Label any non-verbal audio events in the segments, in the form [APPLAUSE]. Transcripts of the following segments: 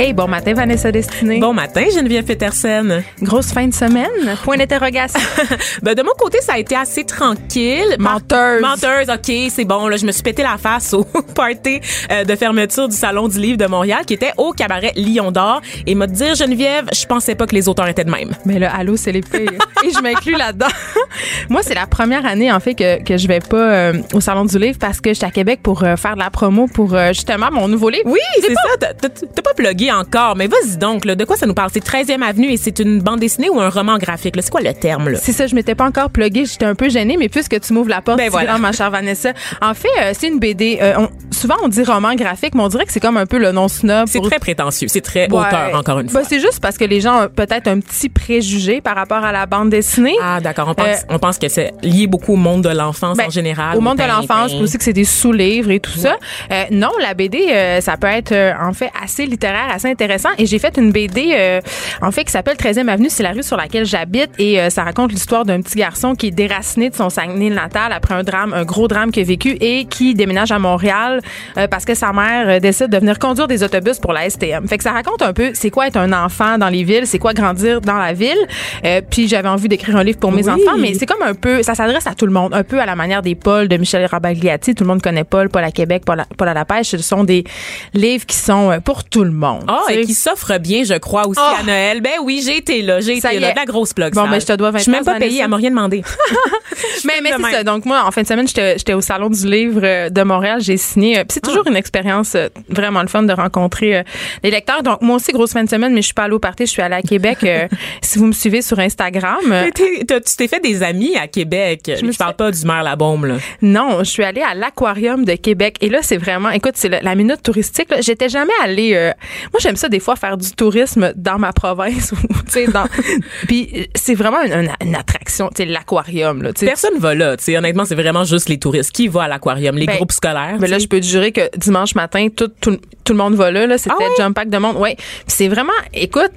Hey, bon matin, Vanessa Destinée. Bon matin, Geneviève Petersen. Grosse fin de semaine. Point d'interrogation. [LAUGHS] ben, de mon côté, ça a été assez tranquille. Menteuse. Menteuse, OK, c'est bon. Là, je me suis pété la face au [LAUGHS] party euh, de fermeture du Salon du Livre de Montréal qui était au cabaret Lion d'Or. Et m'a dire, Geneviève, je pensais pas que les auteurs étaient de même. Mais là, allô, c'est les pires. [LAUGHS] Et je m'inclus là-dedans. Moi, c'est la première année, en fait, que, que je vais pas euh, au Salon du Livre parce que j'étais à Québec pour euh, faire de la promo pour justement mon nouveau livre. Oui, c'est ça. T'as pas plugué encore, mais vas-y donc. Là, de quoi ça nous parle? C'est 13e Avenue et c'est une bande dessinée ou un roman graphique? C'est quoi le terme? C'est ça, je m'étais pas encore pluguée, j'étais un peu gênée, mais puisque tu m'ouvres la porte, Ben voilà. grand, ma chère Vanessa. En fait, euh, c'est une BD. euh, on- souvent, on dit roman graphique, mais on dirait que c'est comme un peu le nom snob. C'est pour- très prétentieux. C'est très Ouais. auteur, encore une fois. Ben, c'est juste parce que les gens ont peut-être un petit préjugé par rapport à la bande dessinée. Ah, d'accord. On pense, Euh, on pense que c'est lié beaucoup au monde de l'enfance Ben, en général. Au monde de l'enfance, aussi que c'est des sous-livres et tout ça. Euh, non, la BD, ça peut être en fait assez littéraire, assez intéressant. Et j'ai fait une BD, euh, en fait, qui s'appelle 13e Avenue. C'est la rue sur laquelle j'habite. Et euh, ça raconte l'histoire d'un petit garçon qui est déraciné de son Saguenay natal après un drame, un gros drame qu'il a vécu et qui déménage à Montréal euh, parce que sa mère euh, décide de venir conduire des autobus pour la STM. Fait que ça raconte un peu c'est quoi être un enfant dans les villes, c'est quoi grandir dans la ville. Euh, puis j'avais envie d'écrire un livre pour mes Oui. enfants, mais c'est comme un peu, ça s'adresse à tout le monde, un peu à la manière des Paul de Michel Rabagliati. Tout le monde connaît Paul, Paul à Québec, Paul à, Paul à la pêche. Ce sont des livres qui sont euh, pour tout le monde. Ah, sais. et qui s'offre bien, je crois, aussi Oh. à Noël. Ben oui, j'ai été là, j'ai été là. De la grosse plug. Bon, sale. ben, je te dois 20 Je suis même pas payée, elle m'a rien demandé. mais mais c'est ça. Donc moi, en fin de semaine, j'étais j'étais au salon du livre euh, de Montréal. J'ai signé. euh, puis c'est toujours Ah. une expérience euh, vraiment le fun de rencontrer les lecteurs. Donc moi aussi, grosse fin de semaine, mais je suis pas allée au party. Je suis allée à Québec. [LAUGHS] si vous me suivez sur Instagram. Mais t'es- t'as- tu t'es fait des amis à Québec. Je, me parle pas du maire la bombe, là. Non, je suis allée à l'aquarium de Québec et là c'est vraiment écoute, c'est le- la minute touristique. J'étais jamais allée euh, moi j'aime ça des fois faire du tourisme dans ma province [LAUGHS] dans [LAUGHS] puis c'est vraiment une, une- attraction, l'aquarium là. Personne va là. Honnêtement, c'est vraiment juste les touristes. Qui va à l'aquarium? Les Ben, groupes scolaires? Mais là, tu je peux te jurer que dimanche matin, tout, tout, tout le monde va là. là C'était Ah jump pack de monde. Ouais. Puis c'est vraiment, écoute,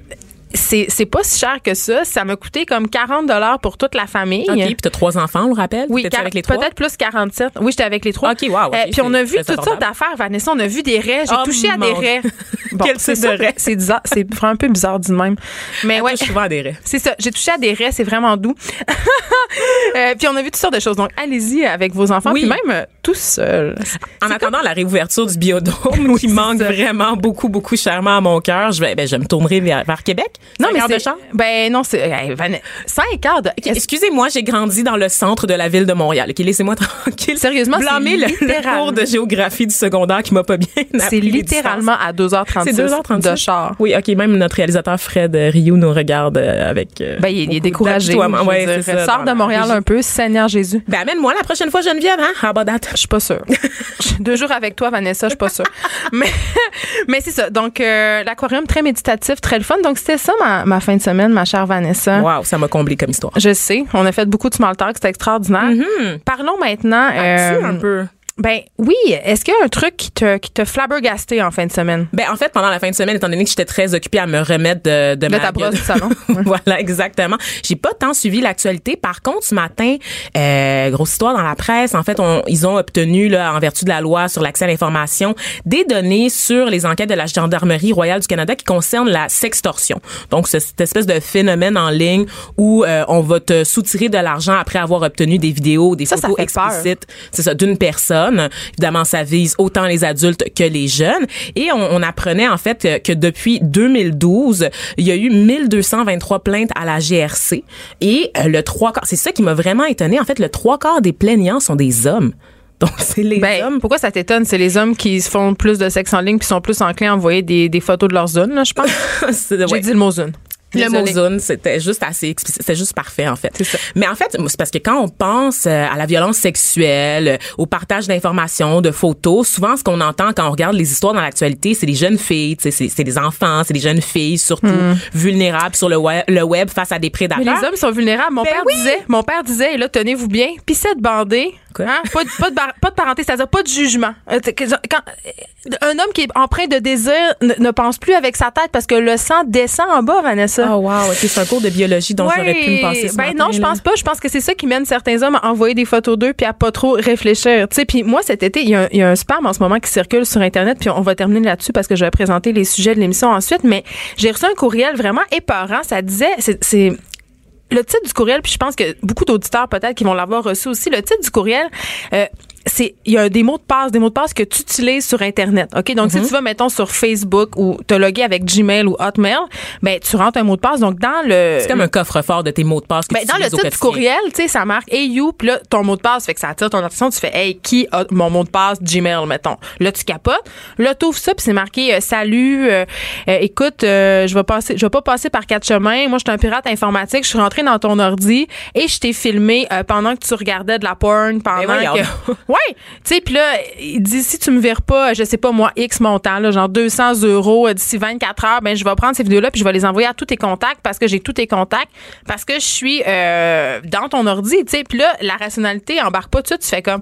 c'est c'est pas si cher que ça. Ça m'a coûté comme 40 dollars pour toute la famille. OK, puis t'as trois enfants, on le rappelle? Oui, avec les trois? peut-être plus 47. Oui, j'étais avec les trois. OK, wow, Euh, puis on a vu toutes sortes d'affaires, Vanessa. On a vu des raies. J'ai Oh, touché à des raies. [LAUGHS] Quel c'est type de ça. raies? C'est bizarre. C'est vraiment un peu bizarre du même. Mais Elle ouais. touche souvent à des raies. [LAUGHS] C'est ça. J'ai touché à des raies. C'est vraiment doux. [LAUGHS] Euh, puis on a vu toutes sortes de choses. Donc, allez-y avec vos enfants. Oui. Puis même tout seul. En attendant la réouverture du biodôme, [LAUGHS] qui c'est manque ça. vraiment beaucoup, beaucoup chèrement à mon cœur, je vais, ben, je me tournerai vers, vers Québec. Non, mais c'est. Ben non, c'est. hey, Van- Cinq heures de. Excusez-moi, j'ai grandi dans le centre de la ville de Montréal. OK, laissez-moi tranquille. Sérieusement, c'est Blâmer le, le cours de géographie du secondaire qui m'a pas bien C'est littéralement à 2h36 C'est 2h36 de char. Oui, OK, même notre réalisateur Fred Rioux nous regarde euh, avec euh, Ben, il, il est découragé. Ouais, Sors de Montréal un peu, Seigneur Jésus. Ben amène-moi la prochaine fois Geneviève, hein? How about that? Je suis pas sûre. Deux jours avec toi, Vanessa, je suis pas sûre. mais [LAUGHS] mais c'est ça. Donc, euh, l'aquarium, très méditatif, très le fun. Donc, c'était ça ma, ma fin de semaine, ma chère Vanessa. Wow, ça m'a comblé comme histoire. Je sais, on a fait beaucoup de small talk, c'était extraordinaire. Parlons maintenant. Euh, un peu? Ben oui, est-ce qu'il y a un truc qui te, qui te flabbergasté en fin de semaine? Ben en fait pendant la fin de semaine étant donné que j'étais très occupée à me remettre de de, De ma ta brosse du salon. [LAUGHS] voilà exactement. J'ai pas tant suivi l'actualité. Par contre ce matin euh, grosse histoire dans la presse. En fait on, ils ont obtenu là en vertu de la loi sur l'accès à l'information des données sur les enquêtes de la gendarmerie royale du Canada qui concernent la sextorsion. Donc c'est cette espèce de phénomène en ligne où euh, on va te soutirer de l'argent après avoir obtenu des vidéos, des Ça, photos explicites c'est ça, d'une personne. Évidemment, ça vise autant les adultes que les jeunes. Et on, on apprenait en fait que, que depuis 2012, il y a eu 1223 plaintes à la GRC. Et euh, le trois quarts, c'est ça qui m'a vraiment étonné. En fait, le trois quarts des plaignants sont des hommes. [LAUGHS] Donc, c'est les Ben, hommes. pourquoi ça t'étonne? C'est les hommes qui font plus de sexe en ligne puis sont plus enclins à envoyer des, des photos de leur zone, là, je pense. [LAUGHS] J'ai ouais. dit le mot zone. Le mot zone, c'était juste assez explicite. C'était juste parfait, en fait. Ça. Mais en fait, c'est parce que quand on pense euh, à la violence sexuelle, euh, au partage d'informations, de photos, souvent, ce qu'on entend quand on regarde les histoires dans l'actualité, c'est des jeunes filles, c'est des enfants, c'est des jeunes filles, surtout vulnérables sur le web, le web face à des Mais prédateurs. les hommes sont vulnérables. Mon Ben père oui. disait, mon père disait, et là, tenez-vous bien, piscette bandée. Quoi? Hein? Pas, de, pas, de, bar- pas de parenté, c'est-à-dire pas de jugement. Euh, quand- un homme qui est empreint de désir ne, ne pense plus avec sa tête parce que le sang descend en bas, Vanessa. Oh wow, c'est un cours de biologie dont j'aurais pu me passer ce ben matin, non, je pense pas. Je pense que c'est ça qui mène certains hommes à envoyer des photos d'eux puis à pas trop réfléchir. Tu sais, puis moi cet été, il y, a un- il y a un spam en ce moment qui circule sur internet puis on va terminer là-dessus parce que je vais présenter les sujets de l'émission ensuite. Mais j'ai reçu un courriel vraiment épeurant. Ça disait, c'est- c'est le titre du courriel, puis je pense que beaucoup d'auditeurs peut-être qui vont l'avoir reçu aussi. Le titre du courriel, euh, c'est il y a des mots de passe, des mots de passe que tu utilises sur internet. OK? Donc Mhm. si tu vas mettons sur Facebook ou te loguer avec Gmail ou Hotmail, ben tu rentres un mot de passe donc dans le C'est comme un coffre-fort de tes mots de passe que ben, tu dans le titre du courriel, tu sais, ça marque Hey you, puis là, ton mot de passe, fait que ça attire ton attention. Tu fais Hey, qui a mon mot de passe? Gmail, mettons. Là, tu capotes. Là, tu ouvres ça, puis c'est marqué euh, Salut, euh, euh, écoute, euh, je vais passer, je vais pas passer par quatre chemins. Moi, je suis un pirate informatique. Je suis rentré dans ton ordi et je t'ai filmé euh, pendant que tu regardais de la porn, pendant Ben que. [LAUGHS] ouais, tu sais, puis là, il dit si tu me vires pas, je sais pas moi, X montant, là, genre 200 euros euh, d'ici 24 heures, ben je vais prendre ces vidéos-là puis je vais les envoyer à tous tes contacts parce que j'ai tous tes contacts, parce que je suis euh, dans ton ordi, tu sais. Puis là, la rationalité embarque pas tout. Tu fais comme,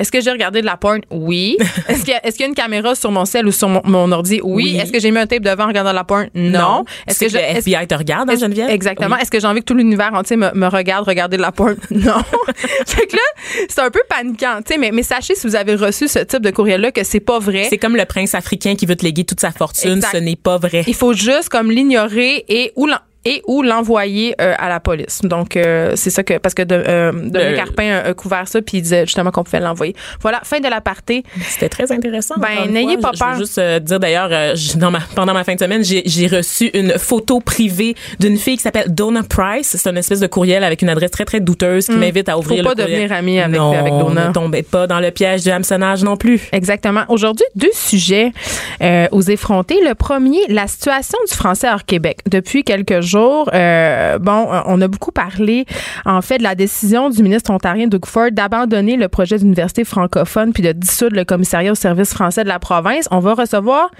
est-ce que j'ai regardé de la porn? Oui. [LAUGHS] Est-ce qu'il y, a- est-ce qu'il y a une caméra sur mon cell ou sur mon, mon ordi? Oui. Oui. Est-ce que j'ai mis un tape devant en regardant de la porn? Non. Est-ce que, je- le FBI te regarde, hein, Geneviève? Exactement. Oui. Est-ce que j'ai envie que tout l'univers entier me, me regarde regarder de la porn? [LAUGHS] Non. [LAUGHS] fait que là, c'est un peu paniquant, tu sais, mais, mais sachez si vous avez reçu ce type de courriel-là que c'est pas vrai. C'est comme le prince africain qui veut te léguer toute sa fortune. Exact. Ce n'est pas vrai. Il faut juste comme l'ignorer et ou l'en- et ou l'envoyer euh, à la police. Donc euh, c'est ça que parce que de, euh, Dominique Le- Carpin a, a couvert ça puis il disait justement qu'on pouvait l'envoyer. Voilà, fin de l'aparté. C'était très intéressant. Ben, n'ayez pas Je- Je peur. veux juste euh, dire d'ailleurs, euh, j- dans ma, pendant ma fin de semaine, j'ai j'ai reçu une photo privée d'une fille qui s'appelle Donna Price. C'est une espèce de courriel avec une adresse très très douteuse qui m'invite à ouvrir Hmm. Faut le pas courriel. devenir ami avec- non, avec Donna. Ne tombez pas dans le piège du hameçonnage non plus. Exactement. Aujourd'hui, deux sujets euh, aux effrontés. Le premier, la situation du français hors Québec. Depuis quelques jours, euh, bon, euh, on a beaucoup parlé, en fait, de la décision du ministre ontarien Doug Ford d'abandonner le projet d'université francophone puis de dissoudre le commissariat au service français de la province. On va recevoir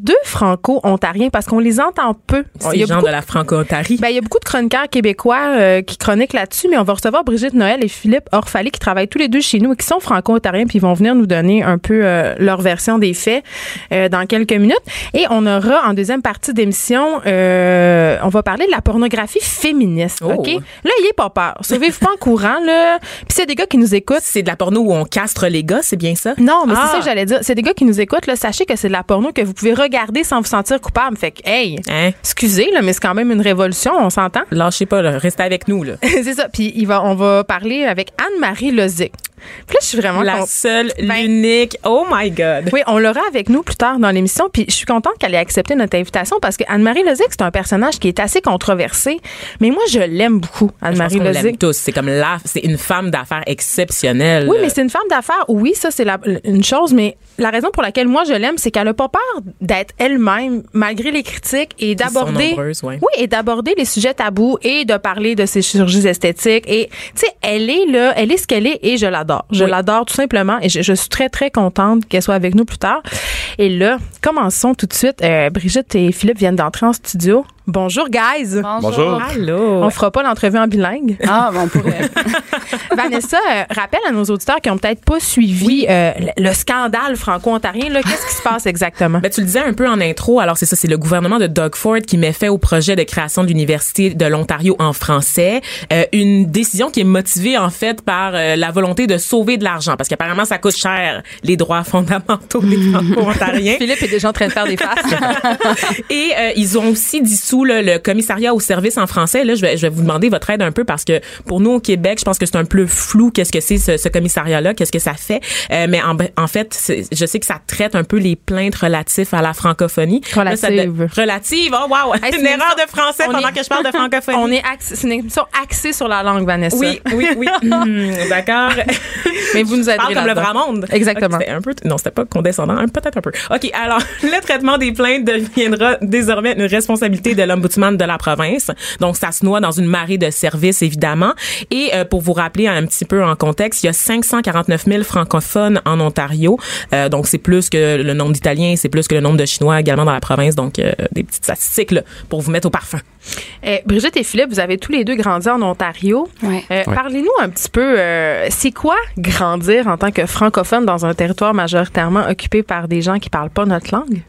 deux franco-ontariens parce qu'on les entend peu. C'est les a gens beaucoup de la franco-ontarie. ben, il y a beaucoup de chroniqueurs québécois euh, qui chroniquent là-dessus, mais on va recevoir Brigitte Noël et Philippe Orphalie qui travaillent tous les deux chez nous et qui sont franco-ontariens, puis ils vont venir nous donner un peu euh, leur version des faits euh, dans quelques minutes. Et on aura en deuxième partie d'émission, euh, on va parler de la pornographie féministe. Oh. OK? Là, il est pas peur. Sauvez-vous pas en courant, là. Puis c'est des gars qui nous écoutent. c'est de la porno où on castre les gars, c'est bien ça? Non, mais Ah. c'est ça que j'allais dire. C'est des gars qui nous écoutent. Là, sachez que c'est de la porno que vous pouvez regarder sans vous sentir coupable. Fait que, hey, Hein? excusez, là, mais c'est quand même une révolution, on s'entend? Lâchez pas, là. restez avec nous. [LAUGHS] C'est ça. Puis il va, on va parler avec Anne-Marie Lozic. Puis là, je suis vraiment La seule, Ben- l'unique. Oh my God. Oui, on l'aura avec nous plus tard dans l'émission. Puis je suis contente qu'elle ait accepté notre invitation parce que Anne-Marie Lozic, c'est un personnage qui est assez controversé. Mais moi, je l'aime beaucoup, Anne-Marie qu'on l'aime Lozic. tous. C'est comme la, c'est une femme d'affaires exceptionnelle. Oui, mais c'est une femme d'affaires. Oui, ça, c'est la- une chose. Mais la raison pour laquelle moi, je l'aime, c'est qu'elle n'a pas peur d'être elle-même, malgré les critiques, et d'aborder. ouais. Oui, et d'aborder les sujets tabous et de parler de ses chirurgies esthétiques. Et, tu sais, elle est là, elle est ce qu'elle est et je l'adore. Je Oui. l'adore tout simplement et je, je suis très, très contente qu'elle soit avec nous plus tard. Et là, commençons tout de suite. Euh, Brigitte et Philippe viennent d'entrer en studio. Bonjour, guys. Bonjour. Allô. On fera pas l'entrevue en bilingue. Ah, bon, on pourrait. [LAUGHS] Vanessa, euh, rappelle à nos auditeurs qui ont peut-être pas suivi euh, le, le scandale franco-ontarien. Qu'est-ce qui se passe exactement? [LAUGHS] Ben, tu le disais un peu en intro. Alors, c'est ça, c'est le gouvernement de Doug Ford qui met fait au projet de création de l'Université de l'Ontario en français. Euh, une décision qui est motivée, en fait, par euh, la volonté de sauver de l'argent. Parce qu'apparemment, ça coûte cher, les droits fondamentaux des [LAUGHS] franco-ontariens. Philippe est déjà en train de faire des faces. Et euh, ils ont aussi dissous surtout là, le commissariat au service en français. Là, je vais, je vais vous demander votre aide un peu parce que pour nous au Québec, je pense que c'est un peu flou. Qu'est-ce que c'est ce, ce commissariat-là Qu'est-ce que ça fait Euh, Mais en, en fait, je sais que ça traite un peu les plaintes relatives à la francophonie. Là, ça Relative. de- relative. Oh wow, Hey, c'est une une erreur de français pendant est- que je parle de francophonie. On est axé- c'est une émission axée sur la langue, Vanessa. Oui, oui, oui. [LAUGHS] Hmm, D'accord. [LAUGHS] Mais vous nous parle comme le vrai monde. Exactement. Ok, c'était un peu, non, c'était pas condescendant, hein, peut-être un peu. OK, alors, [LAUGHS] le traitement des plaintes deviendra désormais une responsabilité de l'ombudsman de la province. Donc, ça se noie dans une marée de services, évidemment. Et euh, pour vous rappeler un petit peu en contexte, il y a 549 000 francophones en Ontario. Euh, donc, c'est plus que le nombre d'Italiens, c'est plus que le nombre de Chinois également dans la province. Donc, euh, des petites statistiques là, pour vous mettre au parfum. Eh, Brigitte et Philippe, vous avez tous les deux grandi en Ontario. Ouais. Euh, Parlez-nous un petit peu, euh, c'est quoi grandir en tant que francophone dans un territoire majoritairement occupé par des gens qui parlent pas notre langue?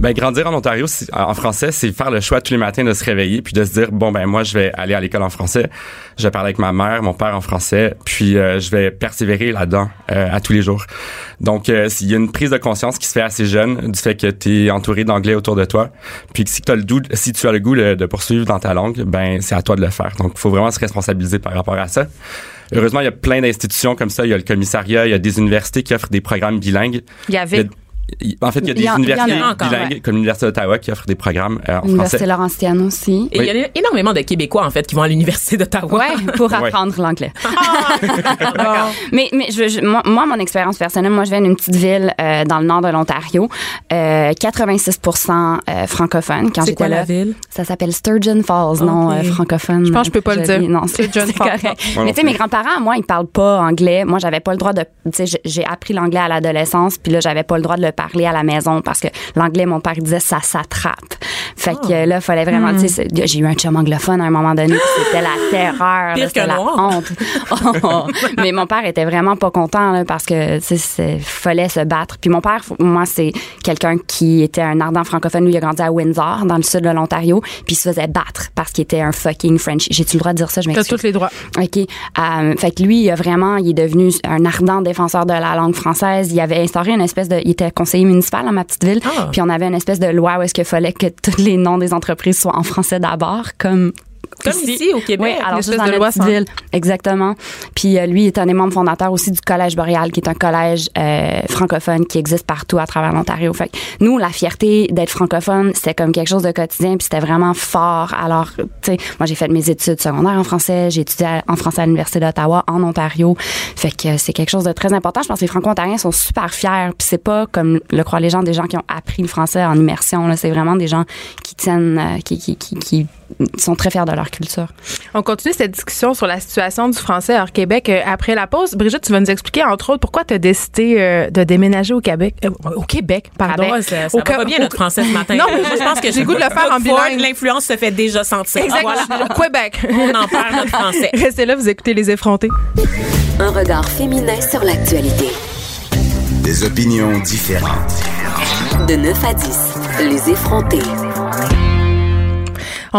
Ben, grandir en Ontario, en français, c'est faire le choix tous les matins de se réveiller puis de se dire bon ben moi je vais aller à l'école en français, je vais parler avec ma mère, mon père en français, puis euh, je vais persévérer là-dedans euh, à tous les jours. Donc euh, il y a une prise de conscience qui se fait assez jeune du fait que tu es entouré d'anglais autour de toi, puis que si tu as le goût, si tu as le goût le- de poursuivre dans ta langue, ben c'est à toi de le faire. Donc il faut vraiment se responsabiliser par rapport à ça. Heureusement, il y a plein d'institutions comme ça. Il y a le commissariat, il y a des universités qui offrent des programmes bilingues. Il y avait. A- en fait, il y a des y a universités encore, bilingues, ouais. comme l'Université d'Ottawa, qui offre des programmes euh, en L'Université français. Laurentienne aussi. Et il y a énormément de Québécois, en fait, qui vont à l'Université d'Ottawa. Ouais, pour Ouais. apprendre l'anglais. [LAUGHS] [LAUGHS] mais mais je, je- moi, moi, mon expérience personnelle, moi, je viens d'une petite ville euh, dans le nord de l'Ontario, euh, 86 euh, francophone quand C'est quoi j'étais là. la ville? Ça s'appelle Sturgeon Falls, non Ok. euh, francophone. Je pense que je peux pas le dire. Non, c'est Sturgeon c'est Falls. Mais non tu sais, mes grands-parents, moi, ils parlent pas anglais. Moi, j'avais pas le droit de. Tu sais, j'ai- j'ai appris l'anglais à l'adolescence, puis là, j'avais pas le droit de le parler à la maison parce que l'anglais, mon père disait, ça s'attrape. Fait que euh, là, fallait vraiment. Tu sais, j'ai eu un chum anglophone à un moment donné, c'était la terreur. C'était la honte. [LAUGHS] Oh. Mais mon père était vraiment pas content là, parce que tu sais, fallait se battre. Puis mon père, moi, c'est quelqu'un qui était un ardent francophone. Lui, il a grandi à Windsor, dans le sud de l'Ontario, puis il se faisait battre parce qu'il était un fucking French. J'ai-tu le droit de dire ça? Je T'as m'excuse. tous les droits. OK. Euh, fait que lui, il a vraiment, il est devenu un ardent défenseur de la langue française. Il avait instauré une espèce de, il était conseiller municipal dans ma petite ville. Ah. Puis on avait une espèce de loi où est-ce qu'il fallait que tous les noms des entreprises soient en français d'abord, comme Comme ici, au Québec. oui, alors juste de loi sans-. Exactement. Puis euh, lui, il est un des membres fondateurs aussi du Collège Boréal, qui est un collège euh, francophone qui existe partout à travers l'Ontario. Fait que nous, la fierté d'être francophone, c'était comme quelque chose de quotidien, puis c'était vraiment fort. Alors, tu sais, moi, j'ai fait mes études secondaires en français, j'ai étudié en français à l'Université d'Ottawa, en Ontario. Fait que euh, c'est quelque chose de très important. Je pense que les Franco-Ontariens sont super fiers, puis c'est pas, comme le croient les gens, des gens qui ont appris le français en immersion. là. C'est vraiment des gens qui tiennent, euh, qui, qui, qui, qui sont très fiers de leur culture. On continue cette discussion sur la situation du français hors Québec euh, après la pause. Brigitte, tu vas nous expliquer, entre autres, pourquoi tu as décidé euh, de déménager au Québec. euh, au Québec, pardon. Ouais, ça, ça Au va pas bien notre français ce matin. Non, je pense que j'ai le goût de le faire en bilingue. L'influence se fait déjà sentir. Exact. Voilà. Au Québec. On en perd notre français. Restez là, vous écoutez Les Effrontés. Un regard féminin sur l'actualité. Des opinions différentes. De 9 à 10, les effrontés.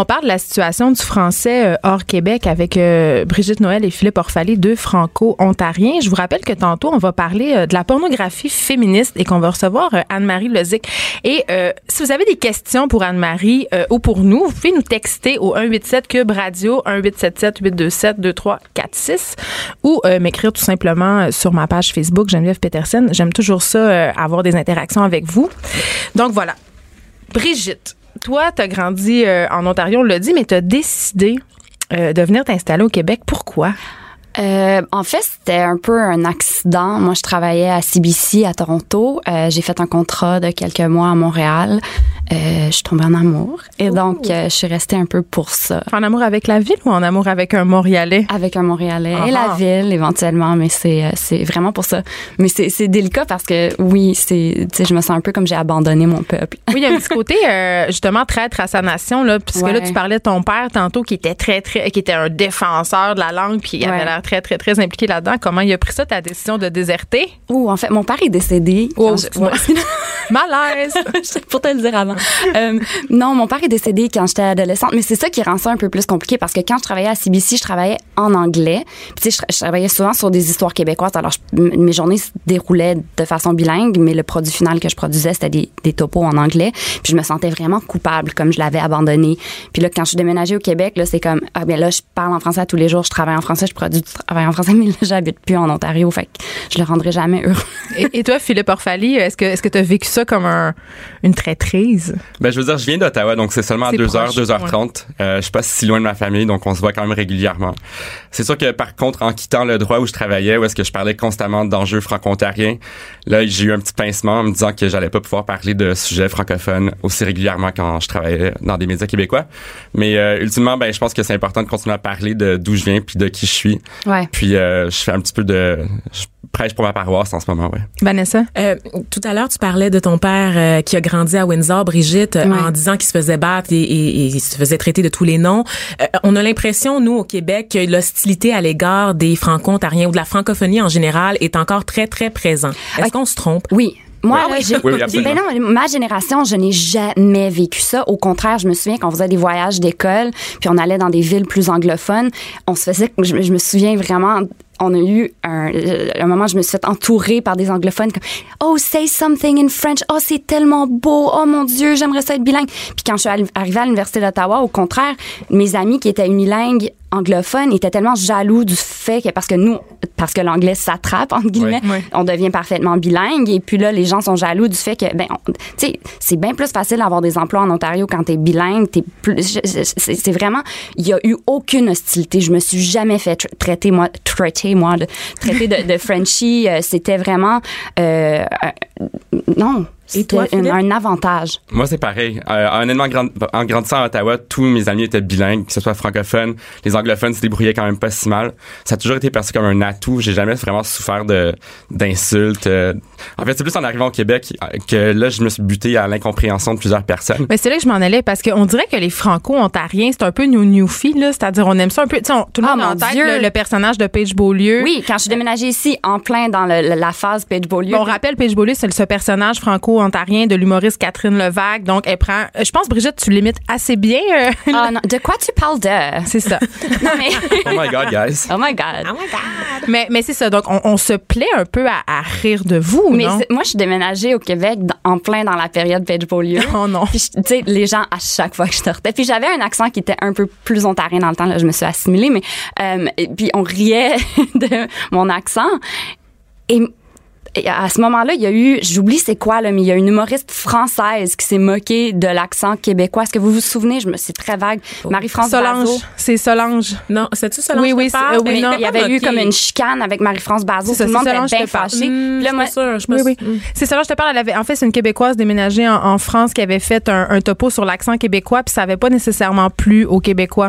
On parle de la situation du français euh, hors Québec avec euh, Brigitte Noël et Philippe Orphalie, deux franco-ontariens. Je vous rappelle que tantôt, on va parler euh, de la pornographie féministe et qu'on va recevoir Anne-Marie Lozic. Et si vous avez des questions pour Anne-Marie ou pour nous, vous pouvez nous texter au 187 Cube Radio, 1877 827 2346 ou m'écrire tout simplement sur ma page Facebook, Geneviève Peterson. J'aime toujours ça, avoir des interactions avec vous. Donc voilà. Brigitte, toi, tu as grandi euh, en Ontario, on l'a dit, mais tu as décidé euh, de venir t'installer au Québec. Pourquoi? Euh, en fait, c'était un peu un accident. Moi, je travaillais à CBC à Toronto. Euh, j'ai fait un contrat de quelques mois à Montréal. Euh, je suis tombée en amour. Et donc, euh, je suis restée un peu pour ça. En amour avec la ville ou en amour avec un Montréalais? Avec un Montréalais Ah et la ville éventuellement, mais c'est euh, c'est vraiment pour ça. Mais c'est c'est délicat parce que oui, c'est je me sens un peu comme j'ai abandonné mon peuple. Oui, il y a un petit [LAUGHS] côté euh, justement traître à sa nation là, puisque là tu parlais de ton père tantôt qui était très très qui était un défenseur de la langue puis il avait l'air très très très impliqué là-dedans. Comment il a pris ça ta décision de déserter? Ouh, en fait, mon père est décédé. Oh, quand je- ouais. [LAUGHS] Malaise. [LAUGHS] pour te le dire avant. Euh, non, mon père est décédé quand j'étais adolescente, mais c'est ça qui rend ça un peu plus compliqué parce que quand je travaillais à CBC, je travaillais en anglais. Puis, tu sais, je, je travaillais souvent sur des histoires québécoises. Alors, je- mes journées se déroulaient de façon bilingue, mais le produit final que je produisais, c'était des, des topos en anglais. Puis, je me sentais vraiment coupable comme je l'avais abandonné. Puis là, quand je suis déménagée au Québec, là, c'est comme, ah, bien là, je parle en français à tous les jours, je travaille en français, je produis du travail en français, [LAUGHS] mais là, j'habite plus en Ontario. Fait que je le rendrai jamais heureux. et, et toi, Philippe Orphalie, est-ce que est-ce que tu as vécu ça comme un, une traîtrise? Ben, je veux dire, je viens d'Ottawa, donc c'est seulement à C'est 2h, proche, 2h30. Euh, je suis pas si loin de ma famille, donc on se voit quand même régulièrement. C'est sûr que, par contre, en quittant le droit où je travaillais, où est-ce que je parlais constamment d'enjeux franco-ontariens, là, j'ai eu un petit pincement en me disant que j'allais pas pouvoir parler de sujets francophones aussi régulièrement quand je travaillais dans des médias québécois. Mais, euh, ultimement, ben, je pense que c'est important de continuer à parler de d'où je viens puis de qui je suis. Ouais. Puis, euh, je fais un petit peu de... Je prêche pour ma paroisse en ce moment, ouais. Vanessa? Euh, tout à l'heure, tu parlais de ton père euh, qui a grandi à Windsor, Brigitte, euh, Ouais. en disant qu'il se faisait battre et, et- et il se faisait traiter de tous les noms. Euh, on a l'impression, nous, au Québec, que l'hostilité à l'égard des franco-ontariens ou de la francophonie en général est encore très, très présent. Est-ce qu'on se trompe? Oui. Moi, Ah oui. j'ai- Oui, ben non, ma génération, je n'ai jamais vécu ça. Au contraire, je me souviens qu'on faisait des voyages d'école, puis on allait dans des villes plus anglophones. On se faisait, je me souviens vraiment, on a eu un, un moment, je me suis fait entourer par des anglophones comme Oh, say something in French. Oh, c'est tellement beau. Oh mon Dieu, j'aimerais ça être bilingue. Puis quand je suis arri- arrivée à l'université d'Ottawa, au contraire, mes amis qui étaient unilingues anglophones étaient tellement jaloux du fait que parce que nous, parce que l'anglais s'attrape entre guillemets, on devient parfaitement bilingue et puis là les gens sont jaloux du fait que ben tu sais c'est bien plus facile d'avoir des emplois en Ontario quand t'es bilingue t'es plus c'est vraiment il y a eu aucune hostilité je me suis jamais fait tra- traiter moi traiter moi de traiter de, de Frenchie euh, c'était vraiment euh, non c'était un, un avantage Moi, c'est pareil. Euh, honnêtement, grand- en grandissant à Ottawa, tous mes amis étaient bilingues, que ce soit francophone. Les anglophones se débrouillaient quand même pas si mal. Ça a toujours été perçu comme un atout. J'ai jamais vraiment souffert de d'insultes. euh. En fait, c'est plus en arrivant au Québec euh, que là, je me suis buté à l'incompréhension de plusieurs personnes. Mais c'est là que je m'en allais parce qu'on dirait que les franco-ontariens, c'est un peu new newfie, là. C'est-à-dire, on aime ça un peu. Tu sais, on- tout le Ah, monde a en tête le, le personnage de Paige Beaulieu. oui quand je suis déménagée ici en plein dans le- la phase Page Beaulieu On rappelle Paige Beaulieu, c'est le- ce personnage franco-ontarien de l'humoriste Catherine Levac. Donc, elle prend. euh, Je pense, Brigitte, tu limites assez bien. euh, Ah, non, de quoi tu parles de? C'est ça. [LAUGHS] non mais Oh my God, guys. oh my god mais mais c'est ça. Donc, on, on se plaît un peu à, à rire de vous, Mais non? moi, je suis déménagée au Québec en plein dans la période Page Beaulieu. Oh non. Puis, tu sais, les gens, à chaque fois que je sortais. Puis j'avais un accent qui était un peu plus ontarien dans le temps. Là, je me suis assimilée, mais... euh, et puis on riait [LAUGHS] de mon accent. Et... à ce moment-là, il y a eu, j'oublie c'est quoi, là, mais il y a une humoriste française qui s'est moquée de l'accent québécois. Est-ce que vous vous souvenez? Je me suis très vague. Marie-France Solange. Bazot. C'est Solange. Non, c'est-tu Solange Oui, oui, c'est- euh, oui, non. Il y avait eu comme une chicane avec Marie-France Bazot. C'est Tout le monde c'est était bien fâché. Puis là, je moi, suis pas sûre, je suis pas Oui, oui. sûre. C'est Solange, je te parle. Elle avait, en fait, c'est une Québécoise déménagée en, en France qui avait fait un, un topo sur l'accent québécois, puis ça avait pas nécessairement plu aux Québécois.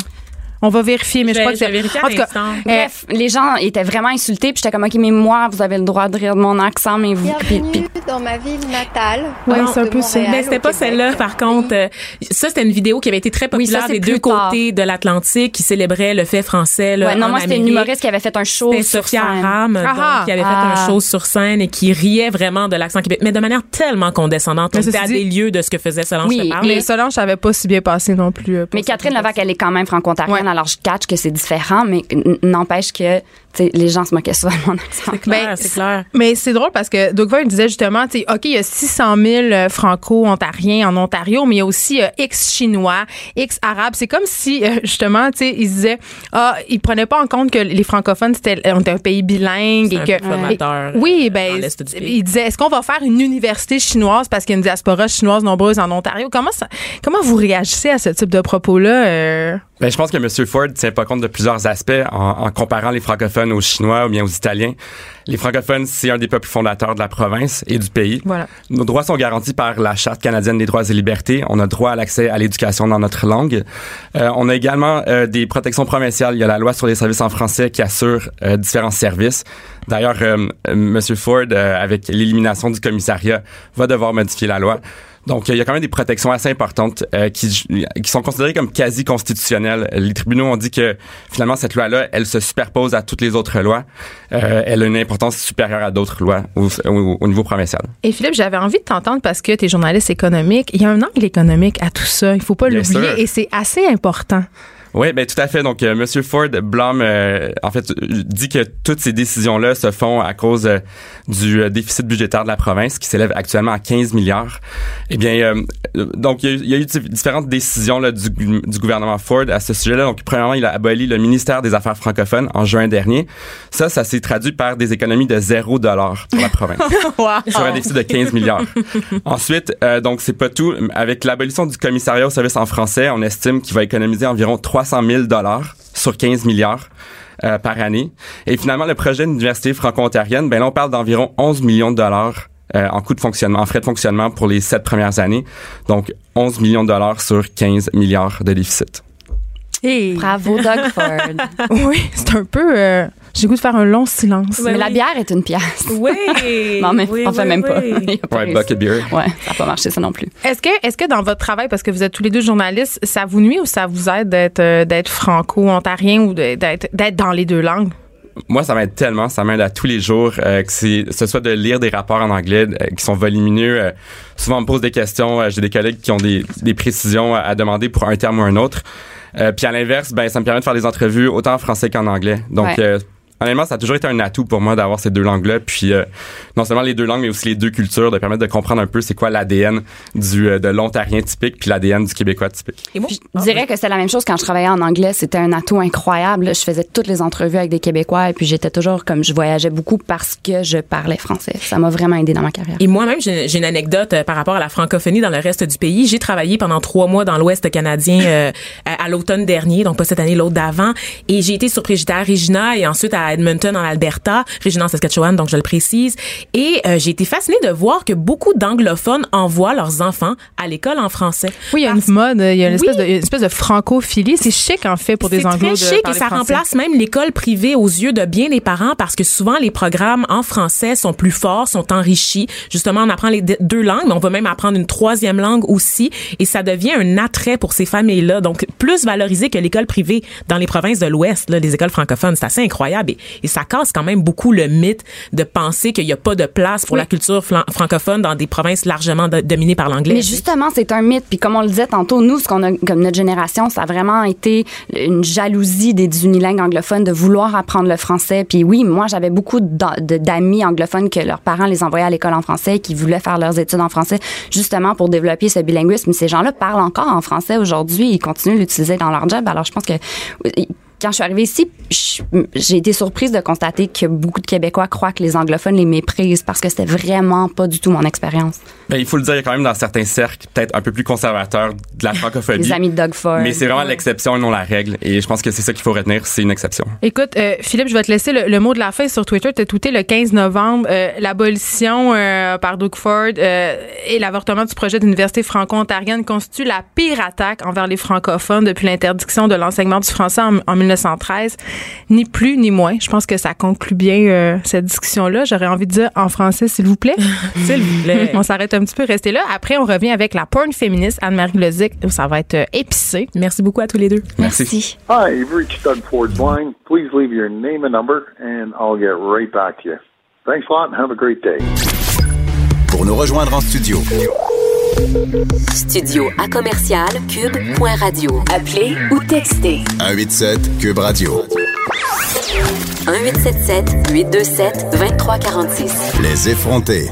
On va vérifier, mais je, Je crois que c'est. En tout cas, euh, Bref, les gens étaient vraiment insultés, puis j'étais comme, OK, mais moi, vous avez le droit de rire de mon accent, mais vous... puis- Bienvenue puis- dans ma ville natale. Ouais, de c'est un peu ça. Mais c'était au pas celle-là, par contre. Euh, Ça, c'était une vidéo qui avait été très Oui, ça, populaire c'est des deux tard. côtés de l'Atlantique qui célébrait le fait français. Là, Ouais, non, en moi, c'était une humoriste qui avait fait un show C'était sur Sophia scène. Aram, Ah, donc, qui avait fait ah. un show sur scène et qui riait vraiment de l'accent québécois, mais de manière tellement condescendante. Mais On était à des lieux de ce que faisait Solange Oui, mais Solange, ça avait pas si bien passé non plus. euh, Mais. Catherine Levac, elle est quand même franco-ontarienne. Alors je catch que c'est différent, mais n'empêche que, les gens se moquaient souvent de mon accent. C'est clair, Ben, c'est clair. Mais c'est drôle parce que Doug Vaughn disait justement, tu OK, il y a 600 000 euh, franco-ontariens en Ontario, mais il y a aussi euh, X-Chinois, X-Arabes. C'est comme si, euh, justement, tu sais, ils disaient, ah, ils prenaient pas en compte que les francophones, c'était on était un pays bilingue et un que. formateur, oui, ben, l'Est du pays. ils disaient, est-ce qu'on va faire une université chinoise parce qu'il y a une diaspora chinoise nombreuse en Ontario? Comment ça, comment vous réagissez à ce type de propos-là? euh? Ben, je pense que M. Ford tient pas compte de plusieurs aspects en, en comparant les francophones aux Chinois ou bien aux Italiens. Les francophones, c'est un des peuples fondateurs de la province et du pays. Voilà. Nos droits sont garantis par la Charte canadienne des droits et libertés. On a droit à l'accès à l'éducation dans notre langue. Euh, on a également euh, des protections provinciales. Il y a la loi sur les services en français qui assure euh, différents services. D'ailleurs, euh, M. Ford, euh, avec l'élimination du commissariat, va devoir modifier la loi. Donc, il y a quand même des protections assez importantes euh, qui, qui sont considérées comme quasi constitutionnelles. Les tribunaux ont dit que finalement cette loi-là, elle se superpose à toutes les autres lois. Euh, elle a une importance supérieure à d'autres lois au, au- au niveau provincial. Et Philippe, j'avais envie de t'entendre parce que tu es journaliste économique. Il y a un angle économique à tout ça. Il faut pas l'oublier et c'est assez important. Oui, ben tout à fait. Donc, euh, Monsieur Ford blâme, euh, en fait, dit que toutes ces décisions-là se font à cause euh, du euh, déficit budgétaire de la province, qui s'élève actuellement à 15 milliards. Eh bien, euh, donc il y, a eu- il y a eu dif- différentes décisions là, du, du gouvernement Ford à ce sujet-là. Donc, premièrement, il a aboli le ministère des Affaires francophones en juin dernier. Ça, ça s'est traduit par des économies de zéro dollar pour la province [LAUGHS] sur un déficit de 15 milliards. Ensuite, euh, donc c'est pas tout. Avec l'abolition du commissariat au service en français, on estime qu'il va économiser environ 300 000 dollars sur 15 milliards. euh, par année. Et finalement, le projet d'université franco-ontarienne, ben là, on parle d'environ 11 millions de dollars euh, en coût de fonctionnement, en frais de fonctionnement pour les sept premières années. Donc, 11 millions de dollars sur 15 milliards de déficit. Et Bravo, Doug Ford. [LAUGHS] oui, c'est un peu. euh, J'ai goût de faire un long silence. mais la bière est une pièce. [LAUGHS] Oui. [LAUGHS] Non, mais oui, on fait oui, même pas. [LAUGHS] pas Ouais, bucket beer. Ouais, ça n'a pas marché, ça non plus. Est-ce que, est-ce que dans votre travail, parce que vous êtes tous les deux journalistes, ça vous nuit ou ça vous aide d'être, euh, d'être franco-ontarien ou d'être, d'être dans les deux langues? Moi, ça m'aide tellement, ça m'aide à tous les jours, euh, que c'est, ce soit de lire des rapports en anglais euh, qui sont volumineux. euh, souvent, on me pose des questions. euh, j'ai des collègues qui ont des, des précisions à, à demander pour un terme ou un autre. Euh, puis à l'inverse, ben, ça me permet de faire des entrevues autant en français qu'en anglais. Donc, Ouais. Honnêtement, ça a toujours été un atout pour moi d'avoir ces deux langues-là. Puis euh, non seulement les deux langues, mais aussi les deux cultures, de permettre de comprendre un peu c'est quoi l'ADN du euh, de l'ontarien typique puis l'ADN du québécois typique. Et moi, je dirais que c'est la même chose quand je travaillais en anglais. C'était un atout incroyable. Je faisais toutes les entrevues avec des Québécois et puis j'étais toujours comme je voyageais beaucoup parce que je parlais français. Ça m'a vraiment aidé dans ma carrière. Et moi-même, j'ai une anecdote euh, par rapport à la francophonie dans le reste du pays. J'ai travaillé pendant trois mois dans l'Ouest canadien euh, à, à l'automne dernier, donc pas cette année, l'autre d'avant. Et j'ai été surprise. J'étais à Regina et ensuite à Edmonton, en Alberta, Regina en Saskatchewan, donc je le précise. Et euh, j'ai été fascinée de voir que beaucoup d'anglophones envoient leurs enfants à l'école en français. Oui, il y a Parce- une mode, il y a une espèce, Oui. de, une espèce francophilie. C'est chic, en fait, pour des C'est très de chic et ça français. remplace même l'école privée aux yeux de bien des parents parce que souvent les programmes en français sont plus forts, sont enrichis. Justement, on apprend les deux- langues, mais on va même apprendre une troisième langue aussi et ça devient un attrait pour ces familles-là. Donc, plus valorisé que l'école privée dans les provinces de l'Ouest, les écoles francophones. C'est assez incroyable et, et ça casse quand même beaucoup le mythe de penser qu'il n'y a pas de place pour la culture francophone dans des provinces largement do- dominées par l'anglais. Mais justement, c'est un mythe. Puis comme on le disait tantôt, nous, ce qu'on a comme notre génération, ça a vraiment été une jalousie des unilingues anglophones de vouloir apprendre le français. Puis oui, moi, j'avais beaucoup d'amis anglophones que leurs parents les envoyaient à l'école en français, qui voulaient faire leurs études en français, justement pour développer ce bilinguisme. Ces gens-là parlent encore en français aujourd'hui. Ils continuent l'utiliser dans leur job. Alors, je pense que quand je suis arrivée ici, j'ai été surprise de constater que beaucoup de Québécois croient que les anglophones les méprisent parce que c'était vraiment pas du tout mon expérience. Ben, il faut le dire, il y a quand même dans certains cercles, peut-être un peu plus conservateurs de la francophobie. Les amis de Doug Ford. Mais c'est vraiment l'exception et non la règle. Et je pense que c'est ça qu'il faut retenir, c'est une exception. Écoute, euh, Philippe, je vais te laisser le, le mot de la fin sur Twitter. Tu as tweeté le 15 novembre euh, l'abolition euh, par Doug Ford euh, et l'avortement du projet d'université franco-ontarienne constitue la pire attaque envers les francophones depuis l'interdiction de l'enseignement du français en, en 1913. Ni plus ni moins. Je pense que ça conclut bien euh, cette discussion-là. J'aurais envie de dire en français, s'il vous plaît. [LAUGHS] S'il vous plaît. on s'arrête un petit peu, restez là. Après, on revient avec la porn féministe Anne-Marie Lozic. Ça va être euh, épicé. Merci beaucoup à tous les deux. Merci. Hi, you've reached Doug Ford's line. Please leave your name and number, and I'll get right back to you. Thanks a lot, and have a great day. Pour nous rejoindre en studio, Studio à commercial cube.radio. Appelez ou textez 187 Cube Radio. 1877 827 2346. Les effrontés.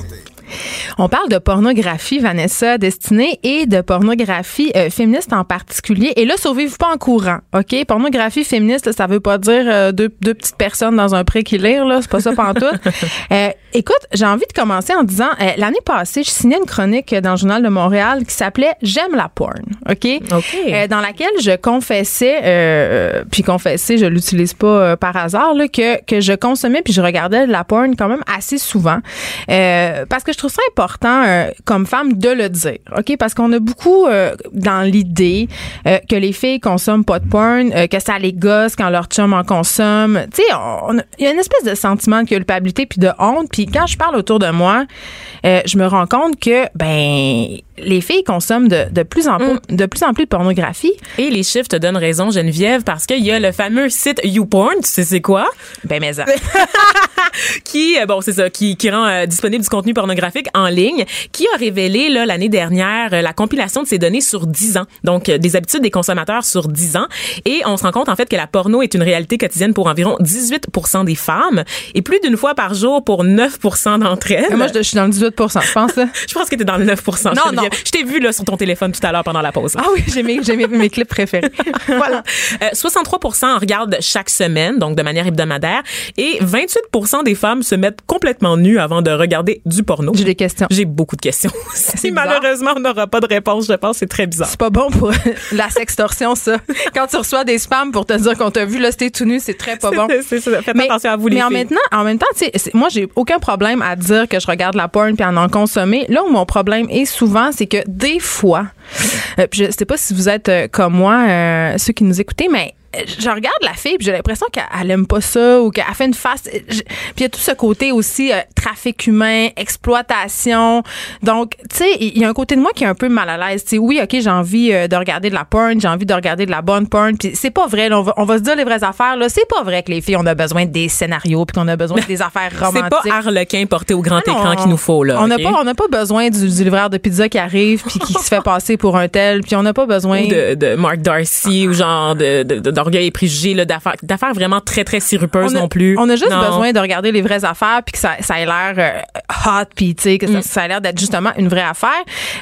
On parle de pornographie, Vanessa, destinée et de pornographie euh, féministe en particulier. Et là, sauvez-vous pas en courant, OK? Pornographie féministe, là, ça veut pas dire euh, deux, deux petites personnes dans un pré qui lire, là. C'est pas ça pantoute. [LAUGHS] euh, écoute, j'ai envie de commencer en disant, euh, l'année passée, je signais une chronique dans le Journal de Montréal qui s'appelait J'aime la porn, OK? OK. Euh, dans laquelle je confessais, puis confesser, je l'utilise pas par hasard, là, que, que je consommais puis je regardais la porn quand même assez souvent. Parce que je trouve ça important euh, comme femme de le dire, ok? Parce qu'on a beaucoup euh, dans l'idée euh, que les filles consomment pas de porn, euh, que ça les gosse quand leur chum en consomme. Tu sais, il y a une espèce de sentiment de culpabilité puis de honte. Puis quand je parle autour de moi, euh, je me rends compte que ben les filles consomment de, de plus en plus de plus en plus de pornographie. Et les chiffres te donnent raison, Geneviève, parce qu'il y a le fameux site YouPorn, tu sais c'est quoi? Ben mais ça. [LAUGHS] qui euh, bon c'est ça qui, qui rend disponible du contenu pornographique en ligne qui a révélé là l'année dernière euh, la compilation de ces données sur 10 ans donc euh, des habitudes des consommateurs sur 10 ans et on se rend compte en fait que la porno est une réalité quotidienne pour environ 18% des femmes et plus d'une fois par jour pour 9% d'entre elles. Moi, je, je suis dans le 18 je pense. [LAUGHS] Je pense que tu es dans le 9%. Non, non. Je t'ai vu là sur ton téléphone tout à l'heure pendant la pause. Ah oui, j'ai mes, j'ai mes, mes clips préférés. [LAUGHS] voilà. Euh, 63 en regardent chaque semaine, donc de manière hebdomadaire, et 28 des femmes se mettent complètement nues avant de regarder du porno. J'ai des questions. J'ai beaucoup de questions. [LAUGHS] si malheureusement on n'aura pas de réponse, je pense, c'est très bizarre. C'est pas bon pour [LAUGHS] la sextorsion, ça. Quand tu reçois des spams pour te dire qu'on t'a vu, là, c'était tout nu, c'est très pas bon. C'est ça. Faites attention à vous les mais en, filles. maintenant, en même temps, moi, j'ai aucun problème à dire que je regarde la porn puis à en consommer. Là où mon problème est souvent, c'est que des fois, euh, je sais pas si vous êtes euh, comme moi, euh, ceux qui nous écoutez, mais je regarde la fille puis j'ai l'impression qu'elle elle aime pas ça ou qu'elle fait une face je- puis il y a tout ce côté aussi euh, trafic humain exploitation donc tu sais il y a un côté de moi qui est un peu mal à l'aise tu sais oui ok j'ai envie euh, de regarder de la porn j'ai envie de regarder de la bonne porn puis c'est pas vrai là, on va on va se dire les vraies affaires là c'est pas vrai que les filles on a besoin des scénarios puis qu'on a besoin des affaires [LAUGHS] C'est romantiques pas Harlequin porté au grand Ah non, écran qu'il nous faut là. On n'a ok? pas, on n'a pas besoin du, du livreur de pizza qui arrive puis qui se fait [LAUGHS] passer pour un tel, puis on n'a pas besoin. Ou de, de Mark Darcy ou genre de de- de- d'orgueil et préjugés là d'affaires d'affaires vraiment très très sirupeuses on a, non plus. On a juste Non. besoin de regarder les vraies affaires puis que ça, ça ait l'air euh, hot puis tu sais que ça, ça a l'air d'être justement une vraie affaire.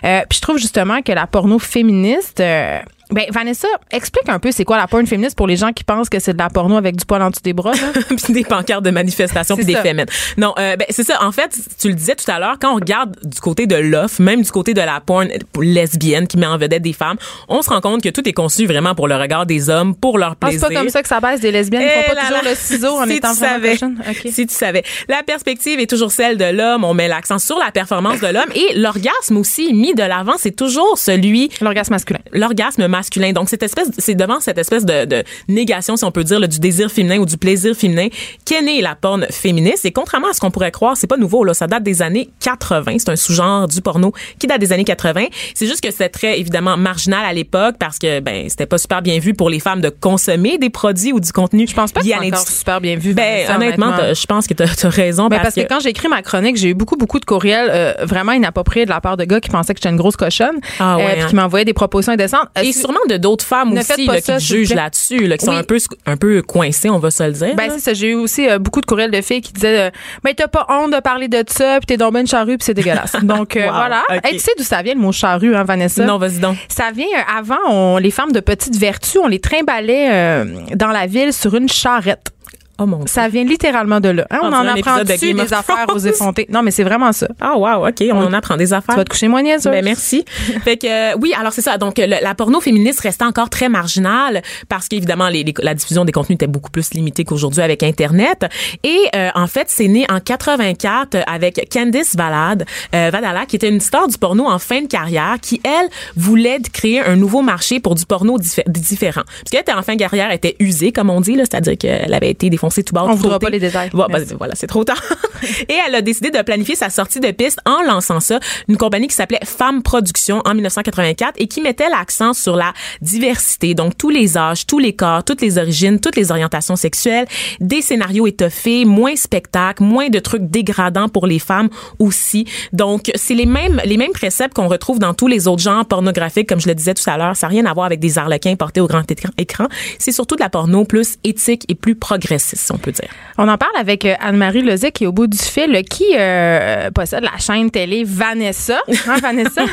Euh, puis je trouve justement que la porno féministe euh, ben Vanessa, explique un peu c'est quoi la porno féministe pour les gens qui pensent que c'est de la porno avec du poil en dessous des bras. [LAUGHS] puis des pancartes de manifestation puis des ça. féminin. Non, euh, ben c'est ça. En fait, tu le disais tout à l'heure, quand on regarde du côté de l'offre, même du côté de la porn lesbienne qui met en vedette des femmes, on se rend compte que tout est conçu vraiment pour le regard des hommes, pour leur Ah, c'est plaisir. pas comme ça que ça baisse des lesbiennes, ils Eh font pas là toujours là. le ciseau en [LAUGHS] Si étant tu savais. cochonne. OK. Si tu savais. La perspective est toujours celle de l'homme. On met l'accent sur la performance de l'homme et l'orgasme aussi mis de l'avant, c'est toujours celui L'orgasme masculin. l'orgasme masculin. Donc cette espèce, c'est devant cette espèce de, de négation, si on peut dire, là, du désir féminin ou du plaisir féminin qu'est née la porn féministe. Et contrairement à ce qu'on pourrait croire, c'est pas nouveau. Là, ça date des années 80. C'est un sous-genre du porno qui date des années 80. C'est juste que c'était très évidemment marginal à l'époque parce que ben c'était pas super bien vu pour les femmes de consommer des produits ou du contenu. Je pense pas que c'est encore super bien vu. Ben Vanessa, honnêtement, je pense que tu as raison Ben, parce, que, quand j'ai écrit ma chronique, j'ai eu beaucoup, beaucoup de courriels euh, vraiment inappropriés de la part de gars qui pensaient que j'étais une grosse cochonne. Ah ouais, euh, puis hein. qui m'envoyaient des propositions indécentes. Euh, et sûrement de d'autres femmes Ne aussi là, ça, qui jugent là-dessus, là, qui sont un peu un peu coincées, on va se le dire. Ben, c'est ça. J'ai eu aussi euh, beaucoup de courriels de filles qui disaient euh, Ben, t'as pas honte de parler de ça, puis t'es dans une charrue, puis c'est dégueulasse. [LAUGHS] Donc, euh, Wow, voilà. ok. Hey, tu sais d'où ça vient, le mot charrue, hein, Vanessa? non, vas-y donc. Ça vient, euh, avant, on, les femmes de petite vertu, on les trimballait euh, dans la ville sur une charrette. Oh mon Dieu. Ça vient littéralement de là. Hein, On on en apprend de dessus des affaires aux effrontés? Non, mais c'est vraiment ça. Ah wow, OK, on en apprend des affaires. Tu vas te coucher moins niaiseuse. Ben merci. [LAUGHS] fait que euh, oui, alors c'est ça. Donc le- la porno féministe restait encore très marginale parce qu'évidemment les, les- la diffusion des contenus était beaucoup plus limitée qu'aujourd'hui avec Internet. Et euh, en fait, c'est né en 84 avec Candice Valade, euh, Vadala, qui était une star du porno en fin de carrière, qui elle voulait créer un nouveau marché pour du porno diffé- différent. Parce qu'elle était en fin de carrière, elle était usée comme on dit, là, c'est-à-dire qu'elle avait été défoncée tout bas. On voudra pas les détails. Bon, ben, voilà, c'est trop tard. [LAUGHS] Et elle a décidé de planifier sa sortie de piste en lançant ça, une compagnie qui s'appelait Femme Production en 1984 et qui mettait l'accent sur la diversité, donc tous les âges, tous les corps, toutes les origines, toutes les orientations sexuelles, des scénarios étoffés, moins spectacles, moins de trucs dégradants pour les femmes aussi. Donc c'est les mêmes les mêmes préceptes qu'on retrouve dans tous les autres genres pornographiques comme je le disais tout à l'heure, ça n'a rien à voir avec des arlequins portés au grand écran- écran, c'est surtout de la porno plus éthique et plus progressiste, si on peut dire. On en parle avec euh, Anne-Marie Lozic qui est au bout du fil, qui euh, possède la chaîne télé Vanessa. Hein, Vanessa? [LAUGHS]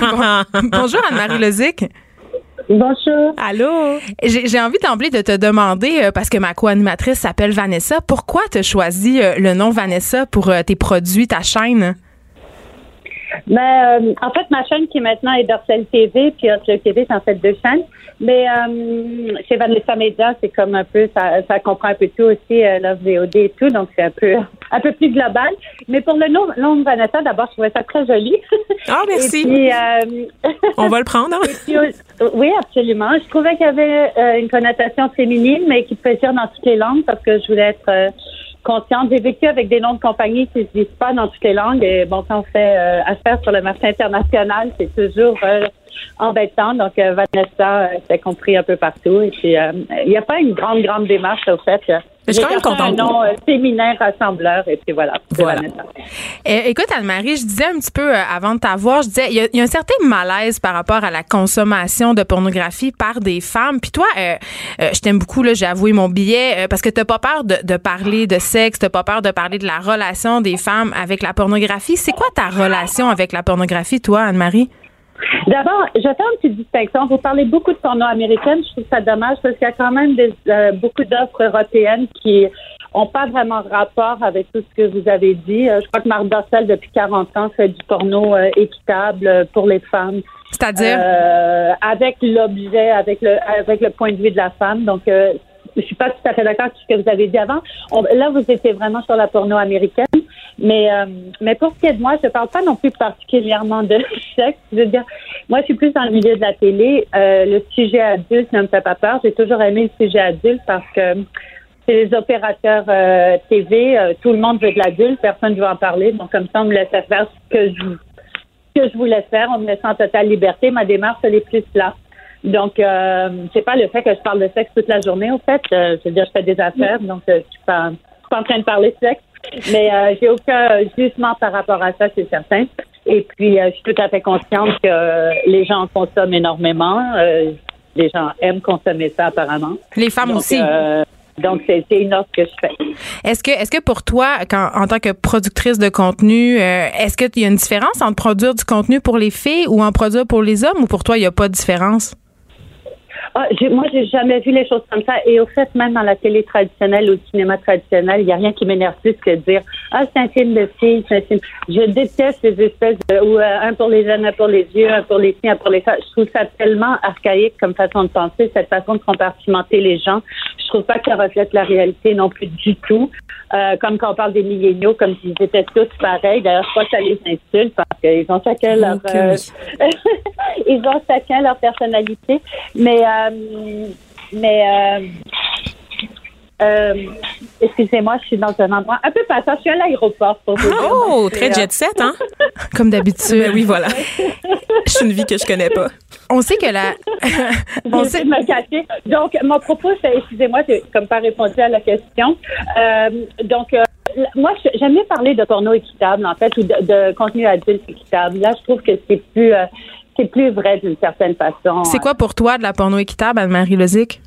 Bon- Bonjour Anne-Marie Lozic. Bonjour. Allô? J'ai j'ai envie d'emblée de te demander, euh, parce que ma co-animatrice s'appelle Vanessa, pourquoi tu as choisi le nom Vanessa pour tes produits, ta chaîne? Mais euh, en fait, ma chaîne qui maintenant est Dorsel TV, puis Hot TV, c'est en fait deux chaînes. Mais euh, chez Vanessa Media, c'est comme un peu, ça, ça comprend un peu tout aussi, euh, Love VOD et tout, donc c'est un peu [LAUGHS] un peu plus global. Mais pour le nom, nom de Vanessa, d'abord, je trouvais ça très joli. [LAUGHS] Ah, merci. Et puis, euh, On va le prendre. hein? [LAUGHS] puis, euh, oui, absolument. Je trouvais qu'il y avait euh, une connotation féminine, mais qui peut dire dans toutes les langues parce que je voulais être euh, consciente. J'ai vécu avec des noms de compagnies qui se disent pas dans toutes les langues. Et bon, quand on fait euh, affaire sur le marché international, c'est toujours euh, embêtant. Donc, euh, Vanessa, euh, c'est compris un peu partout. Et puis, euh, il n'y a pas une grande, grande démarche au fait. Mais je suis quand même contente. Un nom euh, féminin rassembleur. Et puis voilà. Voilà. Eh, écoute, Anne-Marie, je disais un petit peu euh, avant de t'avoir, je disais, il y, a- il y a un certain malaise par rapport à la consommation de pornographie par des femmes. Puis toi, euh, je t'aime beaucoup, là, j'ai avoué mon billet, parce que t'as pas peur de, de parler de sexe, t'as pas peur de parler de la relation des femmes avec la pornographie. C'est quoi ta relation avec la pornographie, toi, Anne-Marie? D'abord, je fais une petite distinction. Vous parlez beaucoup de porno américaine. Je trouve ça dommage parce qu'il y a quand même des, euh, beaucoup d'offres européennes qui ont pas vraiment rapport avec tout ce que vous avez dit. Euh, je crois que Marc Dorcel, depuis 40 ans, fait du porno euh, équitable pour les femmes. C'est-à-dire? Euh, avec l'objet, avec le, avec le point de vue de la femme. Donc, euh, je suis pas tout à fait d'accord avec ce que vous avez dit avant. Là, vous étiez vraiment sur la porno américaine. Mais, euh, mais pour ce qui est de moi, je parle pas non plus particulièrement de [LAUGHS] sexe. Je veux dire, moi, je suis plus dans le milieu de la télé. Euh, le sujet adulte ne me fait pas peur. J'ai toujours aimé le sujet adulte parce que c'est les opérateurs euh, TV. euh, tout le monde veut de l'adulte. Personne ne veut en parler. Donc, comme ça, on me laissait faire ce que je que je voulais faire. On me laissait en totale liberté. Ma démarche, elle est plus là. Donc, euh, c'est pas le fait que je parle de sexe toute la journée, au fait. Euh, je veux dire, je fais des affaires, donc euh, je suis pas, je suis pas en train de parler de sexe. Mais euh, j'ai aucun jugement par rapport à ça, c'est certain. Et puis, euh, je suis tout à fait consciente que les gens en consomment énormément. Euh, les gens aiment consommer ça, apparemment. Les femmes Donc, aussi. euh, donc, c'est c'est une offre que je fais. Est-ce que, est-ce que pour toi, quand, en tant que productrice de contenu, euh, est-ce qu'il y a une différence entre produire du contenu pour les filles ou en produire pour les hommes ou pour toi, il n'y a pas de différence? Ah, moi, j'ai jamais vu les choses comme ça. Et au fait, même dans la télé traditionnelle ou le cinéma traditionnel, il n'y a rien qui m'énerve plus que de dire Ah, c'est un film de filles, c'est un film. Je déteste ces espèces de ou euh, un pour les jeunes, un pour les vieux, un pour les filles, un pour les femmes. Je trouve ça tellement archaïque comme façon de penser, cette façon de compartimenter les gens. Je trouve pas que ça reflète la réalité non plus du tout. Euh, comme quand on parle des milléniaux, comme s'ils étaient tous pareils. D'ailleurs, je crois que ça les insulte parce qu'ils ont chacun leur euh, [LAUGHS] ils ont chacun leur personnalité. Mais euh, mais euh, excusez-moi, je suis dans un endroit un peu passant. Je suis à l'aéroport pour vous dire. Oh, très jet set, hein? [LAUGHS] Comme d'habitude. Ben oui, voilà. [LAUGHS] Je suis une vie que je connais pas. On sait que la. [LAUGHS] on sait. de me cacher. Donc, mon propos, c'est, excusez-moi, j'ai comme pas répondu à la question. Euh, donc, euh, moi, je- j'aime mieux parler de porno équitable, en fait, ou de, de contenu adulte équitable. Là, je trouve que c'est plus, euh, c'est plus vrai d'une certaine façon. C'est quoi pour toi de la porno équitable, Anne-Marie Lozic?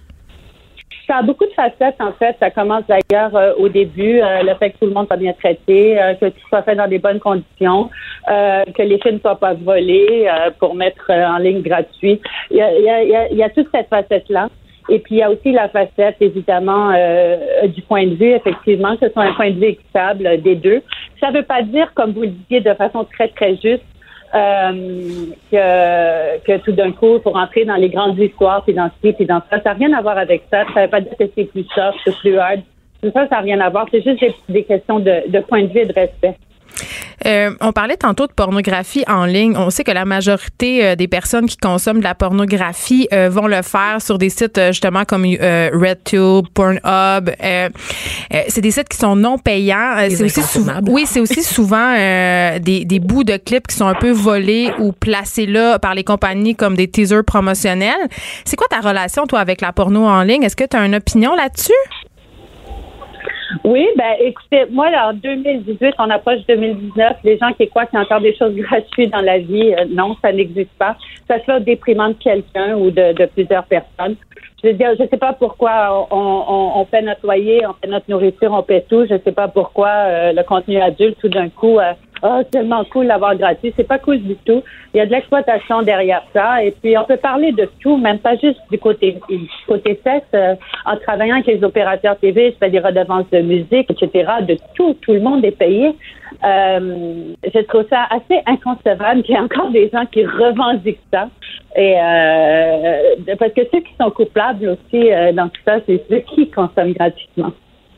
Ça a beaucoup de facettes, en fait. Ça commence d'ailleurs euh, au début, euh, le fait que tout le monde soit bien traité, euh, que tout soit fait dans des bonnes conditions, euh, que les films ne soient pas volés euh, pour mettre euh, en ligne gratuit. Il y a, il y a- y a- toute cette facette-là. Et puis, il y a aussi la facette, évidemment, du point de vue, effectivement, que ce soit un point de vue équitable des deux. Ça ne veut pas dire, comme vous le disiez de façon très, très juste, euh, que, tout d'un coup, pour entrer dans les grandes histoires, puis dans ci, puis dans ça, ça n'a rien à voir avec ça. Ça ne veut pas dire que c'est plus soft, c'est plus hard. Tout ça, ça n'a rien à voir. C'est juste des, des questions de, de point de vue et de respect. Euh, on parlait tantôt de pornographie en ligne. On sait que la majorité euh, des personnes qui consomment de la pornographie euh, vont le faire sur des sites euh, justement comme euh, RedTube, Pornhub. Euh, euh, c'est des sites qui sont non payants. C'est aussi souvent, oui, c'est aussi souvent euh, des, des bouts de clips qui sont un peu volés ou placés là par les compagnies comme des teasers promotionnels. C'est quoi ta relation toi avec la porno en ligne? Est-ce que tu as une opinion là-dessus? Oui, ben écoutez, moi, en 2018, on approche 2019, les gens qui croient qu'il y a encore des choses [LAUGHS] gratuites dans la vie, euh, non, ça n'existe pas. Ça se fait au déprimant de quelqu'un ou de, plusieurs personnes. Je veux dire, je sais pas pourquoi on, on, on fait notre loyer, on fait notre nourriture, on paie tout. Je sais pas pourquoi euh, le contenu adulte, tout d'un coup, euh, oh, tellement cool d'avoir gratuit. C'est pas cool du tout. Il y a de l'exploitation derrière ça. Et puis, on peut parler de tout, même pas juste du côté, du côté sexe. Euh, en travaillant avec les opérateurs TV, je fais des redevances de musique, etc. De tout, tout le monde est payé. Euh, je trouve ça assez inconcevable qu'il y ait encore des gens qui revendiquent ça. Et euh, parce que ceux qui sont coupables aussi euh, dans tout ça, c'est ceux qui consomment gratuitement.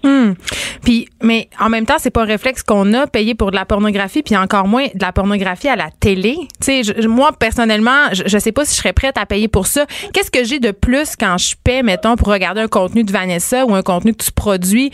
Hum. Puis, mais en même temps, c'est pas un réflexe qu'on a payé pour de la pornographie, puis encore moins de la pornographie à la télé. Tu moi personnellement, je, je sais pas si je serais prête à payer pour ça. Qu'est-ce que j'ai de plus quand je paie, mettons, pour regarder un contenu de Vanessa ou un contenu que tu produis?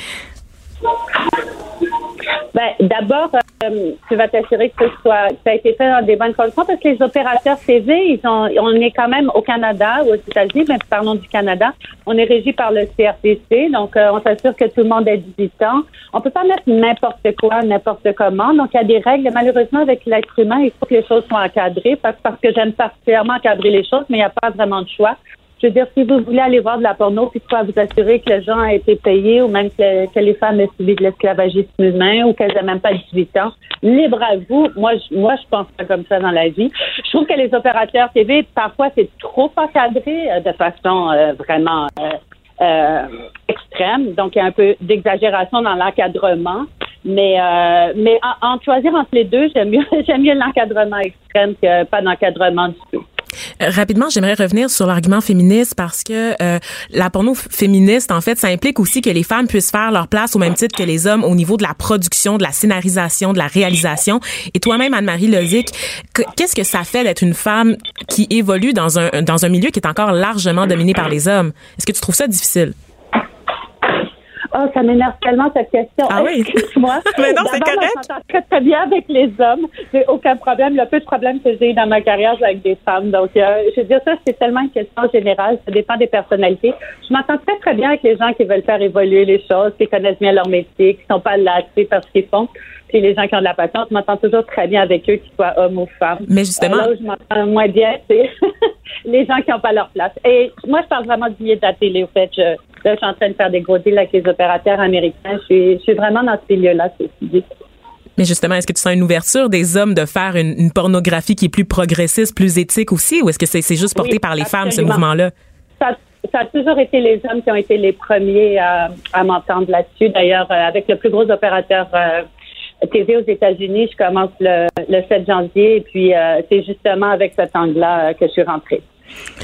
Ben, d'abord, euh, tu vas t'assurer que ce soit, ça a été fait dans des bonnes conditions parce que les opérateurs TV, ils ont, on est quand même au Canada ou aux États-Unis, mais parlons du Canada. On est régi par le CRTC, donc euh, on s'assure que tout le monde ait 18 ans. On peut pas mettre n'importe quoi, n'importe comment. Donc il y a des règles. Malheureusement, avec l'être humain, il faut que les choses soient encadrées parce, parce que j'aime particulièrement encadrer les choses, mais il n'y a pas vraiment de choix. Je veux dire, si vous voulez aller voir de la porno, puis soit vous assurer que les gens a été payés ou même que, que les femmes aient subi de l'esclavagisme humain ou qu'elles n'aient même pas 18 ans, libre à vous. Moi, je, moi, je pense pas comme ça dans la vie. Je trouve que les opérateurs TV, parfois, c'est trop encadré euh, de façon euh, vraiment euh, euh, extrême. Donc, il y a un peu d'exagération dans l'encadrement. Mais, euh, mais en, en choisir entre les deux, j'aime mieux, [LAUGHS] j'aime mieux l'encadrement extrême que pas d'encadrement du tout. Euh, Rapidement, j'aimerais revenir sur l'argument féministe parce que euh, la porno féministe, en fait, ça implique aussi que les femmes puissent faire leur place au même titre que les hommes au niveau de la production, de la scénarisation, de la réalisation. Et toi-même, Anne-Marie Lozic, que- qu'est-ce que ça fait d'être une femme qui évolue dans un dans un milieu qui est encore largement dominé par les hommes? Est-ce que tu trouves ça difficile? Oh, ça m'énerve tellement cette question. Ah oui? [LAUGHS] Excuse-moi. [LAUGHS] Mais non, c'est correct. Je m'entends très, très bien avec les hommes. J'ai aucun problème. Le peu de problèmes que j'ai eu dans ma carrière, c'est avec des femmes. Donc, euh, je veux dire, ça, c'est tellement une question générale. Ça dépend des personnalités. Je m'entends très, très bien avec les gens qui veulent faire évoluer les choses, qui connaissent bien leur métier, qui sont pas lassés par ce qu'ils font. Puis les gens qui ont de la patience, je m'entends toujours très bien avec eux, qu'ils soient hommes ou femmes. Mais justement- Euh, là où je m'entends moins bien, c'est [LAUGHS] les gens qui n'ont pas leur place. Et moi, je parle vraiment du milieu de la télé, au fait. Je, là, je suis en train de faire des gros deals avec les opérateurs américains. Je suis, je suis vraiment dans ce milieu-là, ceci dit. Mais justement, est-ce que tu sens une ouverture des hommes de faire une, une pornographie qui est plus progressiste, plus éthique aussi, ou est-ce que c'est c'est juste porté Oui, par les femmes ce mouvement-là? Ça, ça a toujours été les hommes qui ont été les premiers à, à m'entendre là-dessus. D'ailleurs, euh, avec le plus gros opérateur euh, TV aux États-Unis, je commence le, le 7 janvier. Et puis, euh, c'est justement avec cet angle-là euh, que je suis rentrée.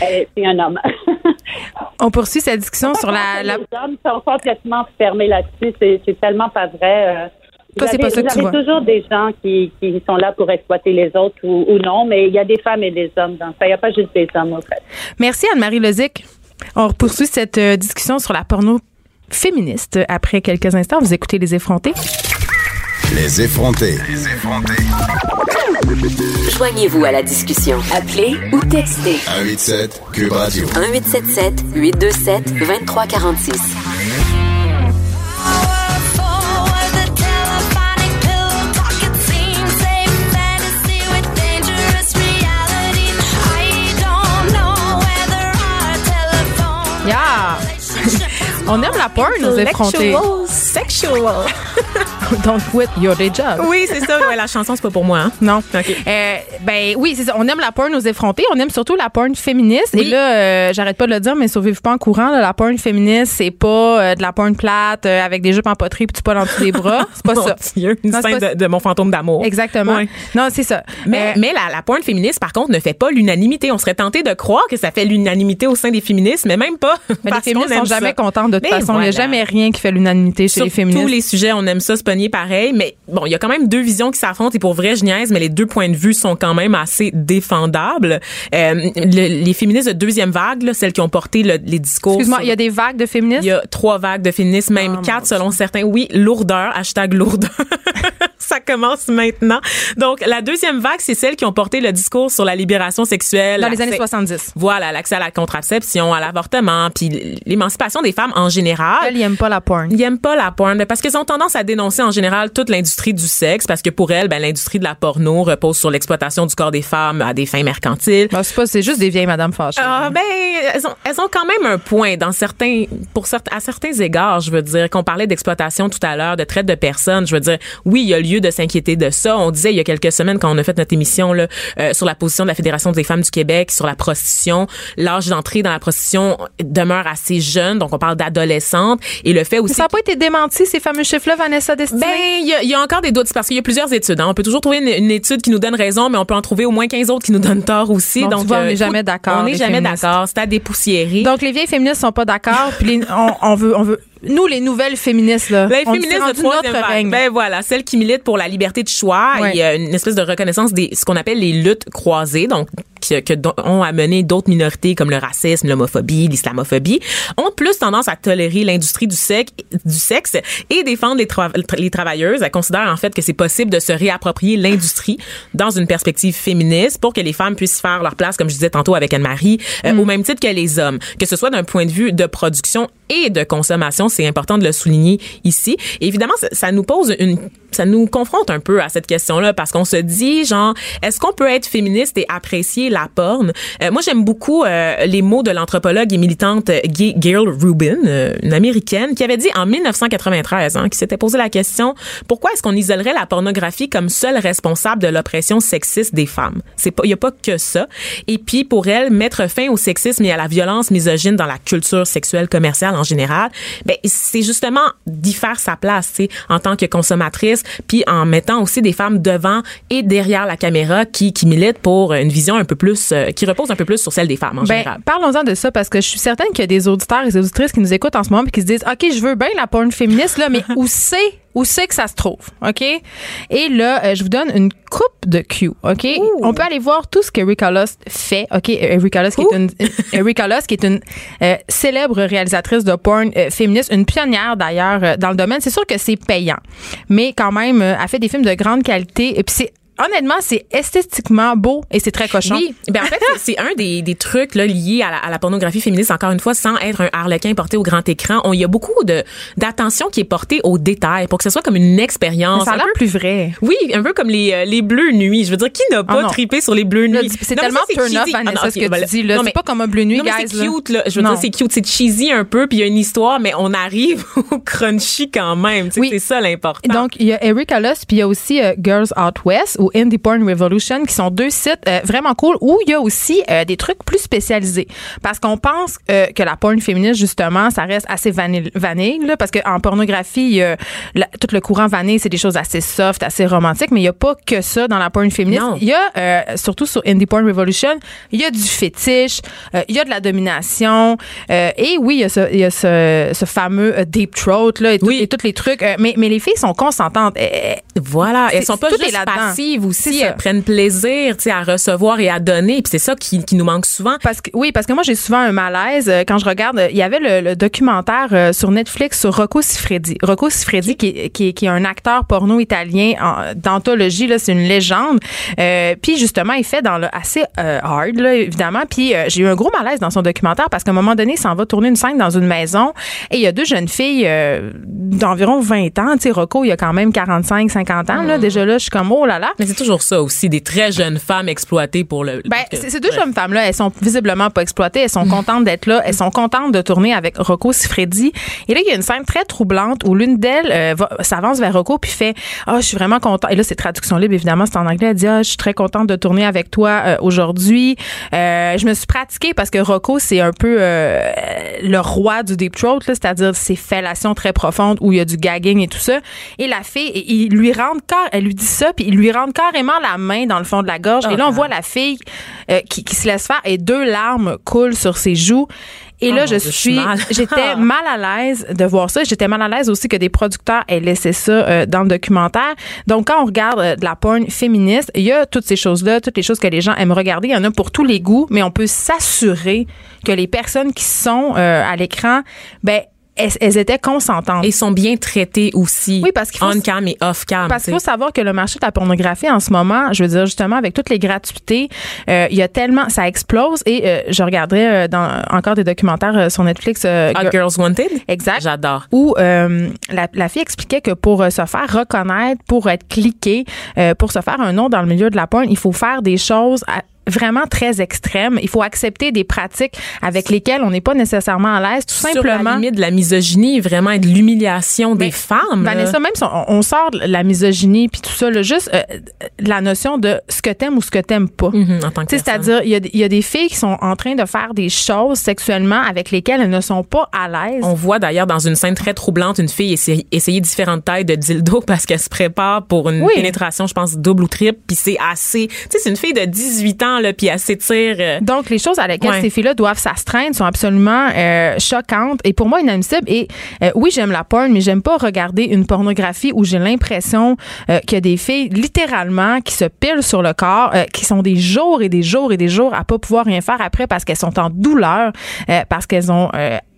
Et C'est un homme. [LAUGHS] On poursuit cette discussion sur la, la- Les hommes sont complètement fermés là-dessus. C'est, tellement pas vrai. euh. Toi, c'est pas ça que tu vois. toujours des gens qui, qui sont là pour exploiter les autres ou, ou non, mais il y a des femmes et des hommes dans ça. Il n'y a pas juste des hommes, en fait. Merci Anne-Marie Lozic. On poursuit cette euh, discussion sur la porno féministe après quelques instants. Vous écoutez Les Effrontés. Les effrontés. Joignez-vous à la discussion. Appelez ou textez 187 Cube Radio. 1877 827 2346. Yeah! [LAUGHS] On aime la porn, nos effrontés. Sexual. [LAUGHS] [LAUGHS] Don't quit your day job. Oui, c'est ça. Ouais, la chanson, c'est pas pour moi. Hein? Non. OK. Euh, ben oui, c'est ça. On aime la porn aux effrontés. On aime surtout la porn féministe. Oui. Et là, euh, j'arrête pas de le dire, mais sauvez-vous pas en courant. là, la porn féministe, c'est pas euh, de la porn plate avec des jupes en poterie puis tu pas dans dessous des bras. C'est pas [LAUGHS] Mon ça. Dieu, une Non, scène pas- de, de mon fantôme d'amour. Exactement. Ouais. Non, c'est ça. Mais, mais la, la pointe féministe, par contre, ne fait pas l'unanimité. On serait tenté de croire que ça fait l'unanimité au sein des féministes, mais même pas. mais les parce féministes sont jamais contentes de toute Mais façon. Il n'y a voilà. jamais rien qui fait l'unanimité chez Sur les féministes. tous les sujets, on aime ça se pareil, mais bon, il y a quand même deux visions qui s'affrontent et pour vrai, je niaise, mais les deux points de vue sont quand même assez défendables. Euh, le- les féministes de deuxième vague, là, celles qui ont porté le- les discours. Excuse-moi, il y a des vagues de féministes? il y a trois vagues de féministes, même Oh, quatre selon certains. Oui, lourdeur, hashtag lourdeur. [LAUGHS] Ça commence maintenant. Donc, la deuxième vague, c'est celles qui ont porté le discours sur la libération sexuelle. Dans les années l'accès- 70. Voilà, l'accès à la contraception, à l'avortement, puis l'émancipation des femmes en général. Elles, ils aiment pas la porn. Ils aiment pas la porn parce qu'ils ont tendance à dénoncer en général toute l'industrie du sexe parce que pour elles, ben, l'industrie de la porno repose sur l'exploitation du corps des femmes à des fins mercantiles. Ben, c'est pas, c'est juste des vieilles madames fâchées. Ah ben elles ont, elles ont quand même un point dans certains pour certains à certains égards, je veux dire qu'on parlait d'exploitation tout à l'heure, de traite de personnes, je veux dire oui, il y a lieu de s'inquiéter de ça. On disait il y a quelques semaines quand on a fait notre émission là euh, sur la position de la Fédération des femmes du Québec sur la prostitution, l'âge d'entrée dans la prostitution demeure assez jeune, donc on parle d'adolescentes et le fait aussi Ça n'a pas été démenti, ces fameux chiffres-là, Vanessa Destinée? Ben, il y, y a encore des doutes c'est parce qu'il y a plusieurs études. hein. On peut toujours trouver une, une étude qui nous donne raison, mais on peut en trouver au moins 15 autres qui nous donnent tort aussi. Bon, tu Donc, vois, on n'est faut- jamais d'accord, On n'est jamais d'accord. C'est à dépoussiérer. Donc, les vieilles féministes sont pas d'accord. Puis les- on, on veut, on veut nous, les nouvelles féministes, là. Les on féministes de notre vague. règne. Ben voilà, celles qui militent pour la liberté de choix Ouais. et euh, une espèce de reconnaissance des ce qu'on appelle les luttes croisées, donc que, que ont amené d'autres minorités comme le racisme, l'homophobie, l'islamophobie, ont plus tendance à tolérer l'industrie du sexe, du sexe et défendre les, tra- les travailleuses. Elles considèrent en fait que c'est possible de se réapproprier l'industrie dans une perspective féministe pour que les femmes puissent faire leur place, comme je disais tantôt avec Anne-Marie, euh, au même titre que les hommes, que ce soit d'un point de vue de production et de consommation. C'est important de le souligner ici. Évidemment, ça, nous pose une, ça nous confronte un peu à cette question-là parce qu'on se dit, genre, est-ce qu'on peut être féministe et apprécier la porn? Euh, moi, j'aime beaucoup euh, les mots de l'anthropologue et militante Ga- Gail Rubin, euh, une américaine, qui avait dit en 1993, hein, qui s'était posé la question, pourquoi est-ce qu'on isolerait la pornographie comme seule responsable de l'oppression sexiste des femmes? C'est pas, il y a pas que ça. Et puis, pour elle, mettre fin au sexisme et à la violence misogyne dans la culture sexuelle commerciale en général, ben, c'est justement d'y faire sa place, tu en tant que consommatrice, puis en mettant aussi des femmes devant et derrière la caméra qui, qui militent pour une vision un peu plus, euh, qui repose un peu plus sur celle des femmes en Ben, général. parlons-en de ça parce que je suis certaine qu'il y a des auditeurs et des auditrices qui nous écoutent en ce moment et qui se disent OK, je veux bien la porn féministe là, mais [LAUGHS] où c'est où c'est que ça se trouve, OK? Et là, euh, je vous donne une coupe de Q, OK? On peut aller voir tout ce que Lust fait, OK? Lust qui est une [LAUGHS] Lust qui est une euh, célèbre réalisatrice de porn euh, féministe, une pionnière d'ailleurs euh, dans le domaine. C'est sûr que c'est payant, mais quand même euh, elle fait des films de grande qualité et puis c'est honnêtement, c'est esthétiquement beau et c'est très cochon. Oui, ben en fait, c'est- un des, des trucs là, liés à la, à la pornographie féministe, encore une fois, sans être un harlequin porté au grand écran. Il y a beaucoup de d'attention qui est portée aux détails pour que ce soit comme une expérience. Ça a l'air plus vrai. Oui, un peu comme les, euh, les bleus nuits. Je veux dire, qui n'a pas non. trippé sur les bleus nuits? c'est tellement turn off, cheesy. Vanessa, Ah, ce que ben tu dis, là. C'est pas comme un bleu nuit, non, mais guys, c'est cute, là. Je veux Non. dire, c'est cute. C'est cheesy un peu, puis il y a une histoire, mais on arrive [LAUGHS] au crunchy quand même. Oui. C'est ça l'important. Donc, il y a Eric Lust, puis il y a aussi euh, Girls Out West ou Indie Porn Revolution, qui sont deux sites euh, vraiment cool où il y a aussi euh, des trucs plus spécialisés. Parce qu'on pense euh, que la porn féministe, justement, ça reste assez vanille, vanille là, parce qu'en pornographie, il y a la- tout le courant vanille, c'est des choses assez soft, assez romantiques, mais il n'y a pas que ça dans la porn féministe. Non. Il y a, surtout sur Indie Porn Revolution, il y a du fétiche, il y a de la domination, et oui, il y a ce, il y a ce, ce fameux deep throat, là, et, tout- Oui. et tous les trucs. mais, mais les filles sont consentantes. Eh, eh, Voilà, elles sont pas juste passives Aussi, prennent plaisir, tu sais, à recevoir et à donner, puis c'est ça qui, qui nous manque souvent. Parce que oui, parce que moi j'ai souvent un malaise euh, quand je regarde. euh, Il y avait le, le documentaire euh, sur Netflix sur Rocco Siffredi. Rocco Siffredi qui, qui, qui est un acteur porno italien en- d'anthologie là, c'est une légende. Euh, puis justement, il fait dans le assez euh, hard là, évidemment. Puis euh, j'ai eu un gros malaise dans son documentaire parce qu'à un moment donné, il s'en va tourner une scène dans une maison et il y a deux jeunes filles euh, d'environ 20 ans. Tu sais, Rocco, il a quand même 45, 50 ans là. Déjà là, je suis comme oh là là. Mais c'est toujours ça aussi, des très jeunes femmes exploitées pour le. Ben, que- ces deux jeunes femmes-là, elles sont visiblement pas exploitées. Elles sont contentes d'être là. Elles sont contentes de tourner avec Rocco Siffredi. Et là, il y a une scène très troublante où l'une d'elles euh, va- s'avance vers Rocco puis fait Ah, je suis vraiment contente. Et là, c'est traduction libre, évidemment, c'est en anglais. Elle dit Ah, je suis très contente de tourner avec toi euh, aujourd'hui. Euh, je me suis pratiquée parce que Rocco, c'est un peu euh, le roi du deep throat, c'est-à-dire ses fellations très profondes où il y a du gagging et tout ça. Et la fille, il lui rentre car- elle lui dit ça, puis il lui carrément la main dans le fond de la gorge. et là, on voit la fille euh, qui, qui se laisse faire et deux larmes coulent sur ses joues. Et Oh là, je Dieu, suis [LAUGHS] j'étais [LAUGHS] mal à l'aise de voir ça. J'étais mal à l'aise aussi que des producteurs aient laissé ça euh, dans le documentaire. Donc, quand on regarde euh, de la porn féministe, il y a toutes ces choses-là, toutes les choses que les gens aiment regarder. Il y en a pour tous les goûts, mais on peut s'assurer que les personnes qui sont euh, à l'écran, ben, elles, elles étaient consentantes. Et sont bien traitées aussi. Oui, parce qu'il faut- On cam et off cam. Parce qu'il faut savoir que le marché de la pornographie en ce moment, je veux dire justement avec toutes les gratuités, euh, il y a tellement, ça explose et euh, je regarderai euh, dans encore des documentaires euh, sur Netflix. euh, Hot Girl- Girls Wanted? Exact. J'adore. Où euh, la, la fille expliquait que pour se faire reconnaître, pour être cliqué, euh, pour se faire un nom dans le milieu de la porn, il faut faire des choses à- vraiment très extrêmes. Il faut accepter des pratiques avec lesquelles on n'est pas nécessairement à l'aise, tout Sur simplement. la limite de la misogynie, vraiment, et de l'humiliation des femmes. là. Vanessa, même si on, on sort de la misogynie puis tout ça, là, juste euh, la notion de ce que t'aimes ou ce que t'aimes pas. En tant que Tu sais, personne. C'est-à-dire, il y, y a des filles qui sont en train de faire des choses sexuellement avec lesquelles elles ne sont pas à l'aise. On voit d'ailleurs dans une scène très troublante une fille essayer, essayer différentes tailles de dildo [LAUGHS] parce qu'elle se prépare pour une Oui. pénétration, je pense, double ou triple. Puis c'est assez. Tu sais, c'est une fille de 18 ans temps, là, puis elle s'étire. euh, Donc, les choses à lesquelles Ouais. ces filles-là doivent s'astreindre sont absolument euh, choquantes et pour moi inadmissibles. Et euh, oui, j'aime la porn, mais j'aime pas regarder une pornographie où j'ai l'impression qu'il y a des filles littéralement qui se pilent sur le corps, qui sont des jours et des jours et des jours à pas pouvoir rien faire après parce qu'elles sont en douleur, parce qu'elles ont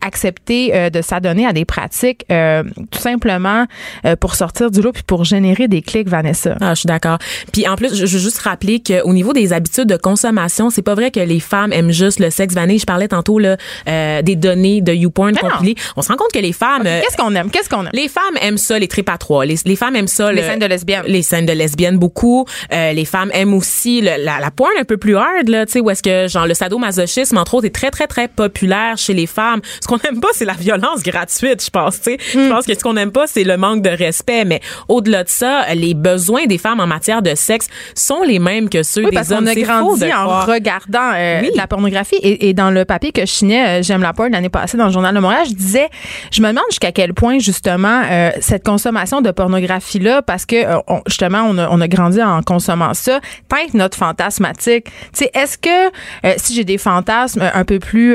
accepté euh, de s'adonner à des pratiques euh, tout simplement euh, pour sortir du lot puis pour générer des clics, Vanessa. Ah, je suis d'accord. Puis en plus, je, veux juste rappeler qu'au niveau des habitudes de consommation, c'est pas vrai que les femmes aiment juste le sexe vanille. Je parlais tantôt là, euh, des données de YouPorn compilées. On se rend compte que les femmes, Qu'est-ce qu'on aime? Qu'est-ce qu'on aime? les femmes aiment ça, les tripes à trois. Les, les femmes aiment ça. Les le- scènes de lesbiennes. Les scènes de lesbiennes beaucoup. Euh, les femmes aiment aussi le- la, la porn un peu plus hard là, tu sais, où est-ce que genre le sadomasochisme entre autres est très très très populaire chez les femmes. Ce qu'on aime pas, c'est la violence gratuite, je pense. Tu sais, Hmm. je pense que ce qu'on aime pas, c'est le manque de respect. Mais au-delà de ça, les besoins des femmes en matière de sexe sont les mêmes que ceux Oui, des parce hommes. qu'on a grandi en croire. regardant euh, Oui. la pornographie. Et, et dans le papier que je signais, euh, J'aime la porn l'année passée dans le Journal de Montréal, je disais, je me demande jusqu'à quel point, justement, euh, cette consommation de pornographie-là, parce que, euh, on- justement, on a, on a grandi en consommant ça, teinte notre fantasmatique. Tu sais, est-ce que euh, si j'ai des fantasmes un peu plus...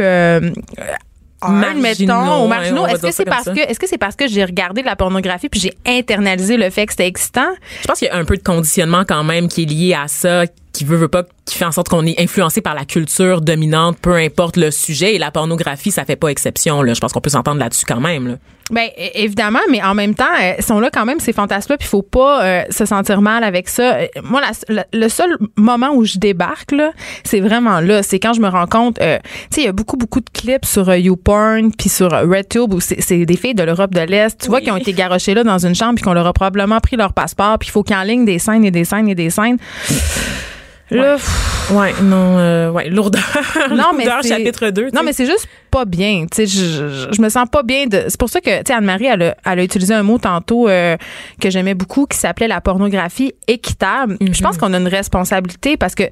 Marginaux, mettons, ouais, marginaux, est-ce que c'est parce ça. que est-ce que c'est parce que j'ai regardé de la pornographie puis j'ai internalisé le fait que c'était excitant? Je pense qu'il y a un peu de conditionnement quand même qui est lié à ça, qui veut, veut pas, qui fait en sorte qu'on est influencé par la culture dominante, peu importe le sujet. Et la pornographie, ça fait pas exception. Là. Je pense qu'on peut s'entendre là-dessus quand même. Là. Ben é- évidemment, mais en même temps, euh, sont là quand même ces fantasmes-là, puis il faut pas euh, se sentir mal avec ça. Euh, Moi, la- la- le seul moment où je débarque là, c'est vraiment là, c'est quand je me rends compte. euh, tu sais, il y a beaucoup beaucoup de clips sur euh, YouPorn puis sur RedTube où c'est des filles de l'Europe de l'Est, tu vois, qui ont été garochées là dans une chambre puis qu'on leur a probablement pris leur passeport, puis il faut qu'ils enlignent des scènes et des scènes et des scènes. Là, pff, Ouais, non, euh, ouais, lourdeur. [LAUGHS] Non, mais lourdeur, c'est- chapitre 2. Non, mais c'est juste pas bien. Tu sais, je, je, je me sens pas bien. de C'est pour ça que, tu sais, Anne-Marie, elle a, elle a utilisé un mot tantôt euh, que j'aimais beaucoup qui s'appelait la pornographie équitable. Je pense qu'on a une responsabilité parce que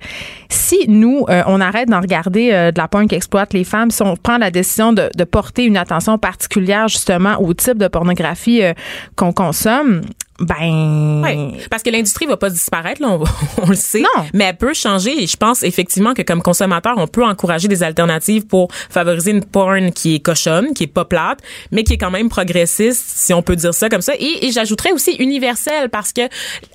si nous, euh, on arrête d'en regarder euh, de la porn qui exploite les femmes, si on prend la décision de, de porter une attention particulière justement au type de pornographie euh, qu'on consomme, ben... Oui, parce que l'industrie va pas disparaître, là, on, [LAUGHS] on le sait. Non. Mais elle peut changer. Et je pense effectivement que comme consommateur, on peut encourager des alternatives pour favoriser une porn qui est cochonne, qui est pas plate, mais qui est quand même progressiste, si on peut dire ça comme ça. Et, et j'ajouterais aussi universelle parce que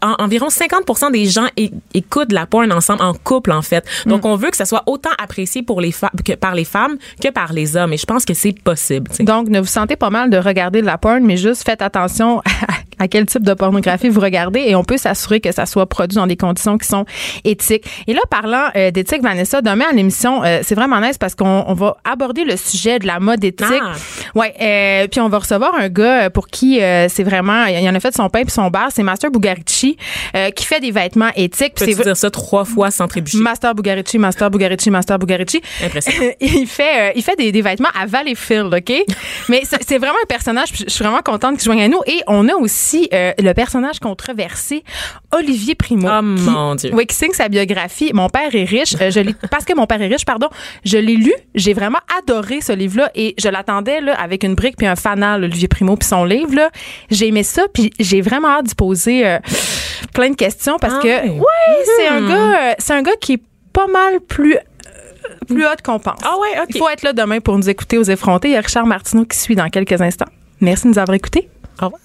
en- environ 50% des gens écoutent la porn ensemble en couple en fait. Donc on veut que ça soit autant apprécié pour les que par les femmes que par les hommes. Et je pense que c'est possible. tu sais. Donc, ne vous sentez pas mal de regarder de la porn, mais juste faites attention [LAUGHS] à quel type de pornographie vous regardez et on peut s'assurer que ça soit produit dans des conditions qui sont éthiques. Et là, parlant euh, d'éthique, Vanessa, demain à l'émission, euh, c'est vraiment nice parce qu'on on va aborder le sujet de la mode éthique. Ah. Ouais, euh, puis on va recevoir un gars euh, pour qui c'est vraiment, il en a fait son pain puis son beurre, c'est Master Bugarici qui fait des vêtements éthiques. Peux-tu c'est dire ça trois fois sans trébucher? Master Bugarici, Master Bugarici, Master Bugarici. Impressionnant. [LAUGHS] il fait il fait des, des vêtements à Valleyfield, OK? Mais c'est vraiment un personnage, je suis vraiment contente qu'il joigne à nous et on a aussi le personnage controversé Olivier Primo. Oh, qui- mon Dieu. Oui, qui signe sa biographie. Mon père est riche, euh, je l'ai [LAUGHS] parce que mon père est riche, pardon, je l'ai lu, j'ai vraiment adoré ce livre-là et je l'attendais là avec une brique puis un fanal Olivier Primo puis son livre là. J'ai aimé ça puis j'ai vraiment hâte d'y poser euh, plein de questions parce Ah que oui. c'est un gars euh, c'est un gars qui est pas mal plus plus haute qu'on pense. Ah ouais, OK. Il faut être là demain pour nous écouter aux effrontés. Il y a Richard Martineau qui suit dans quelques instants. Merci de nous avoir écoutés. Au revoir.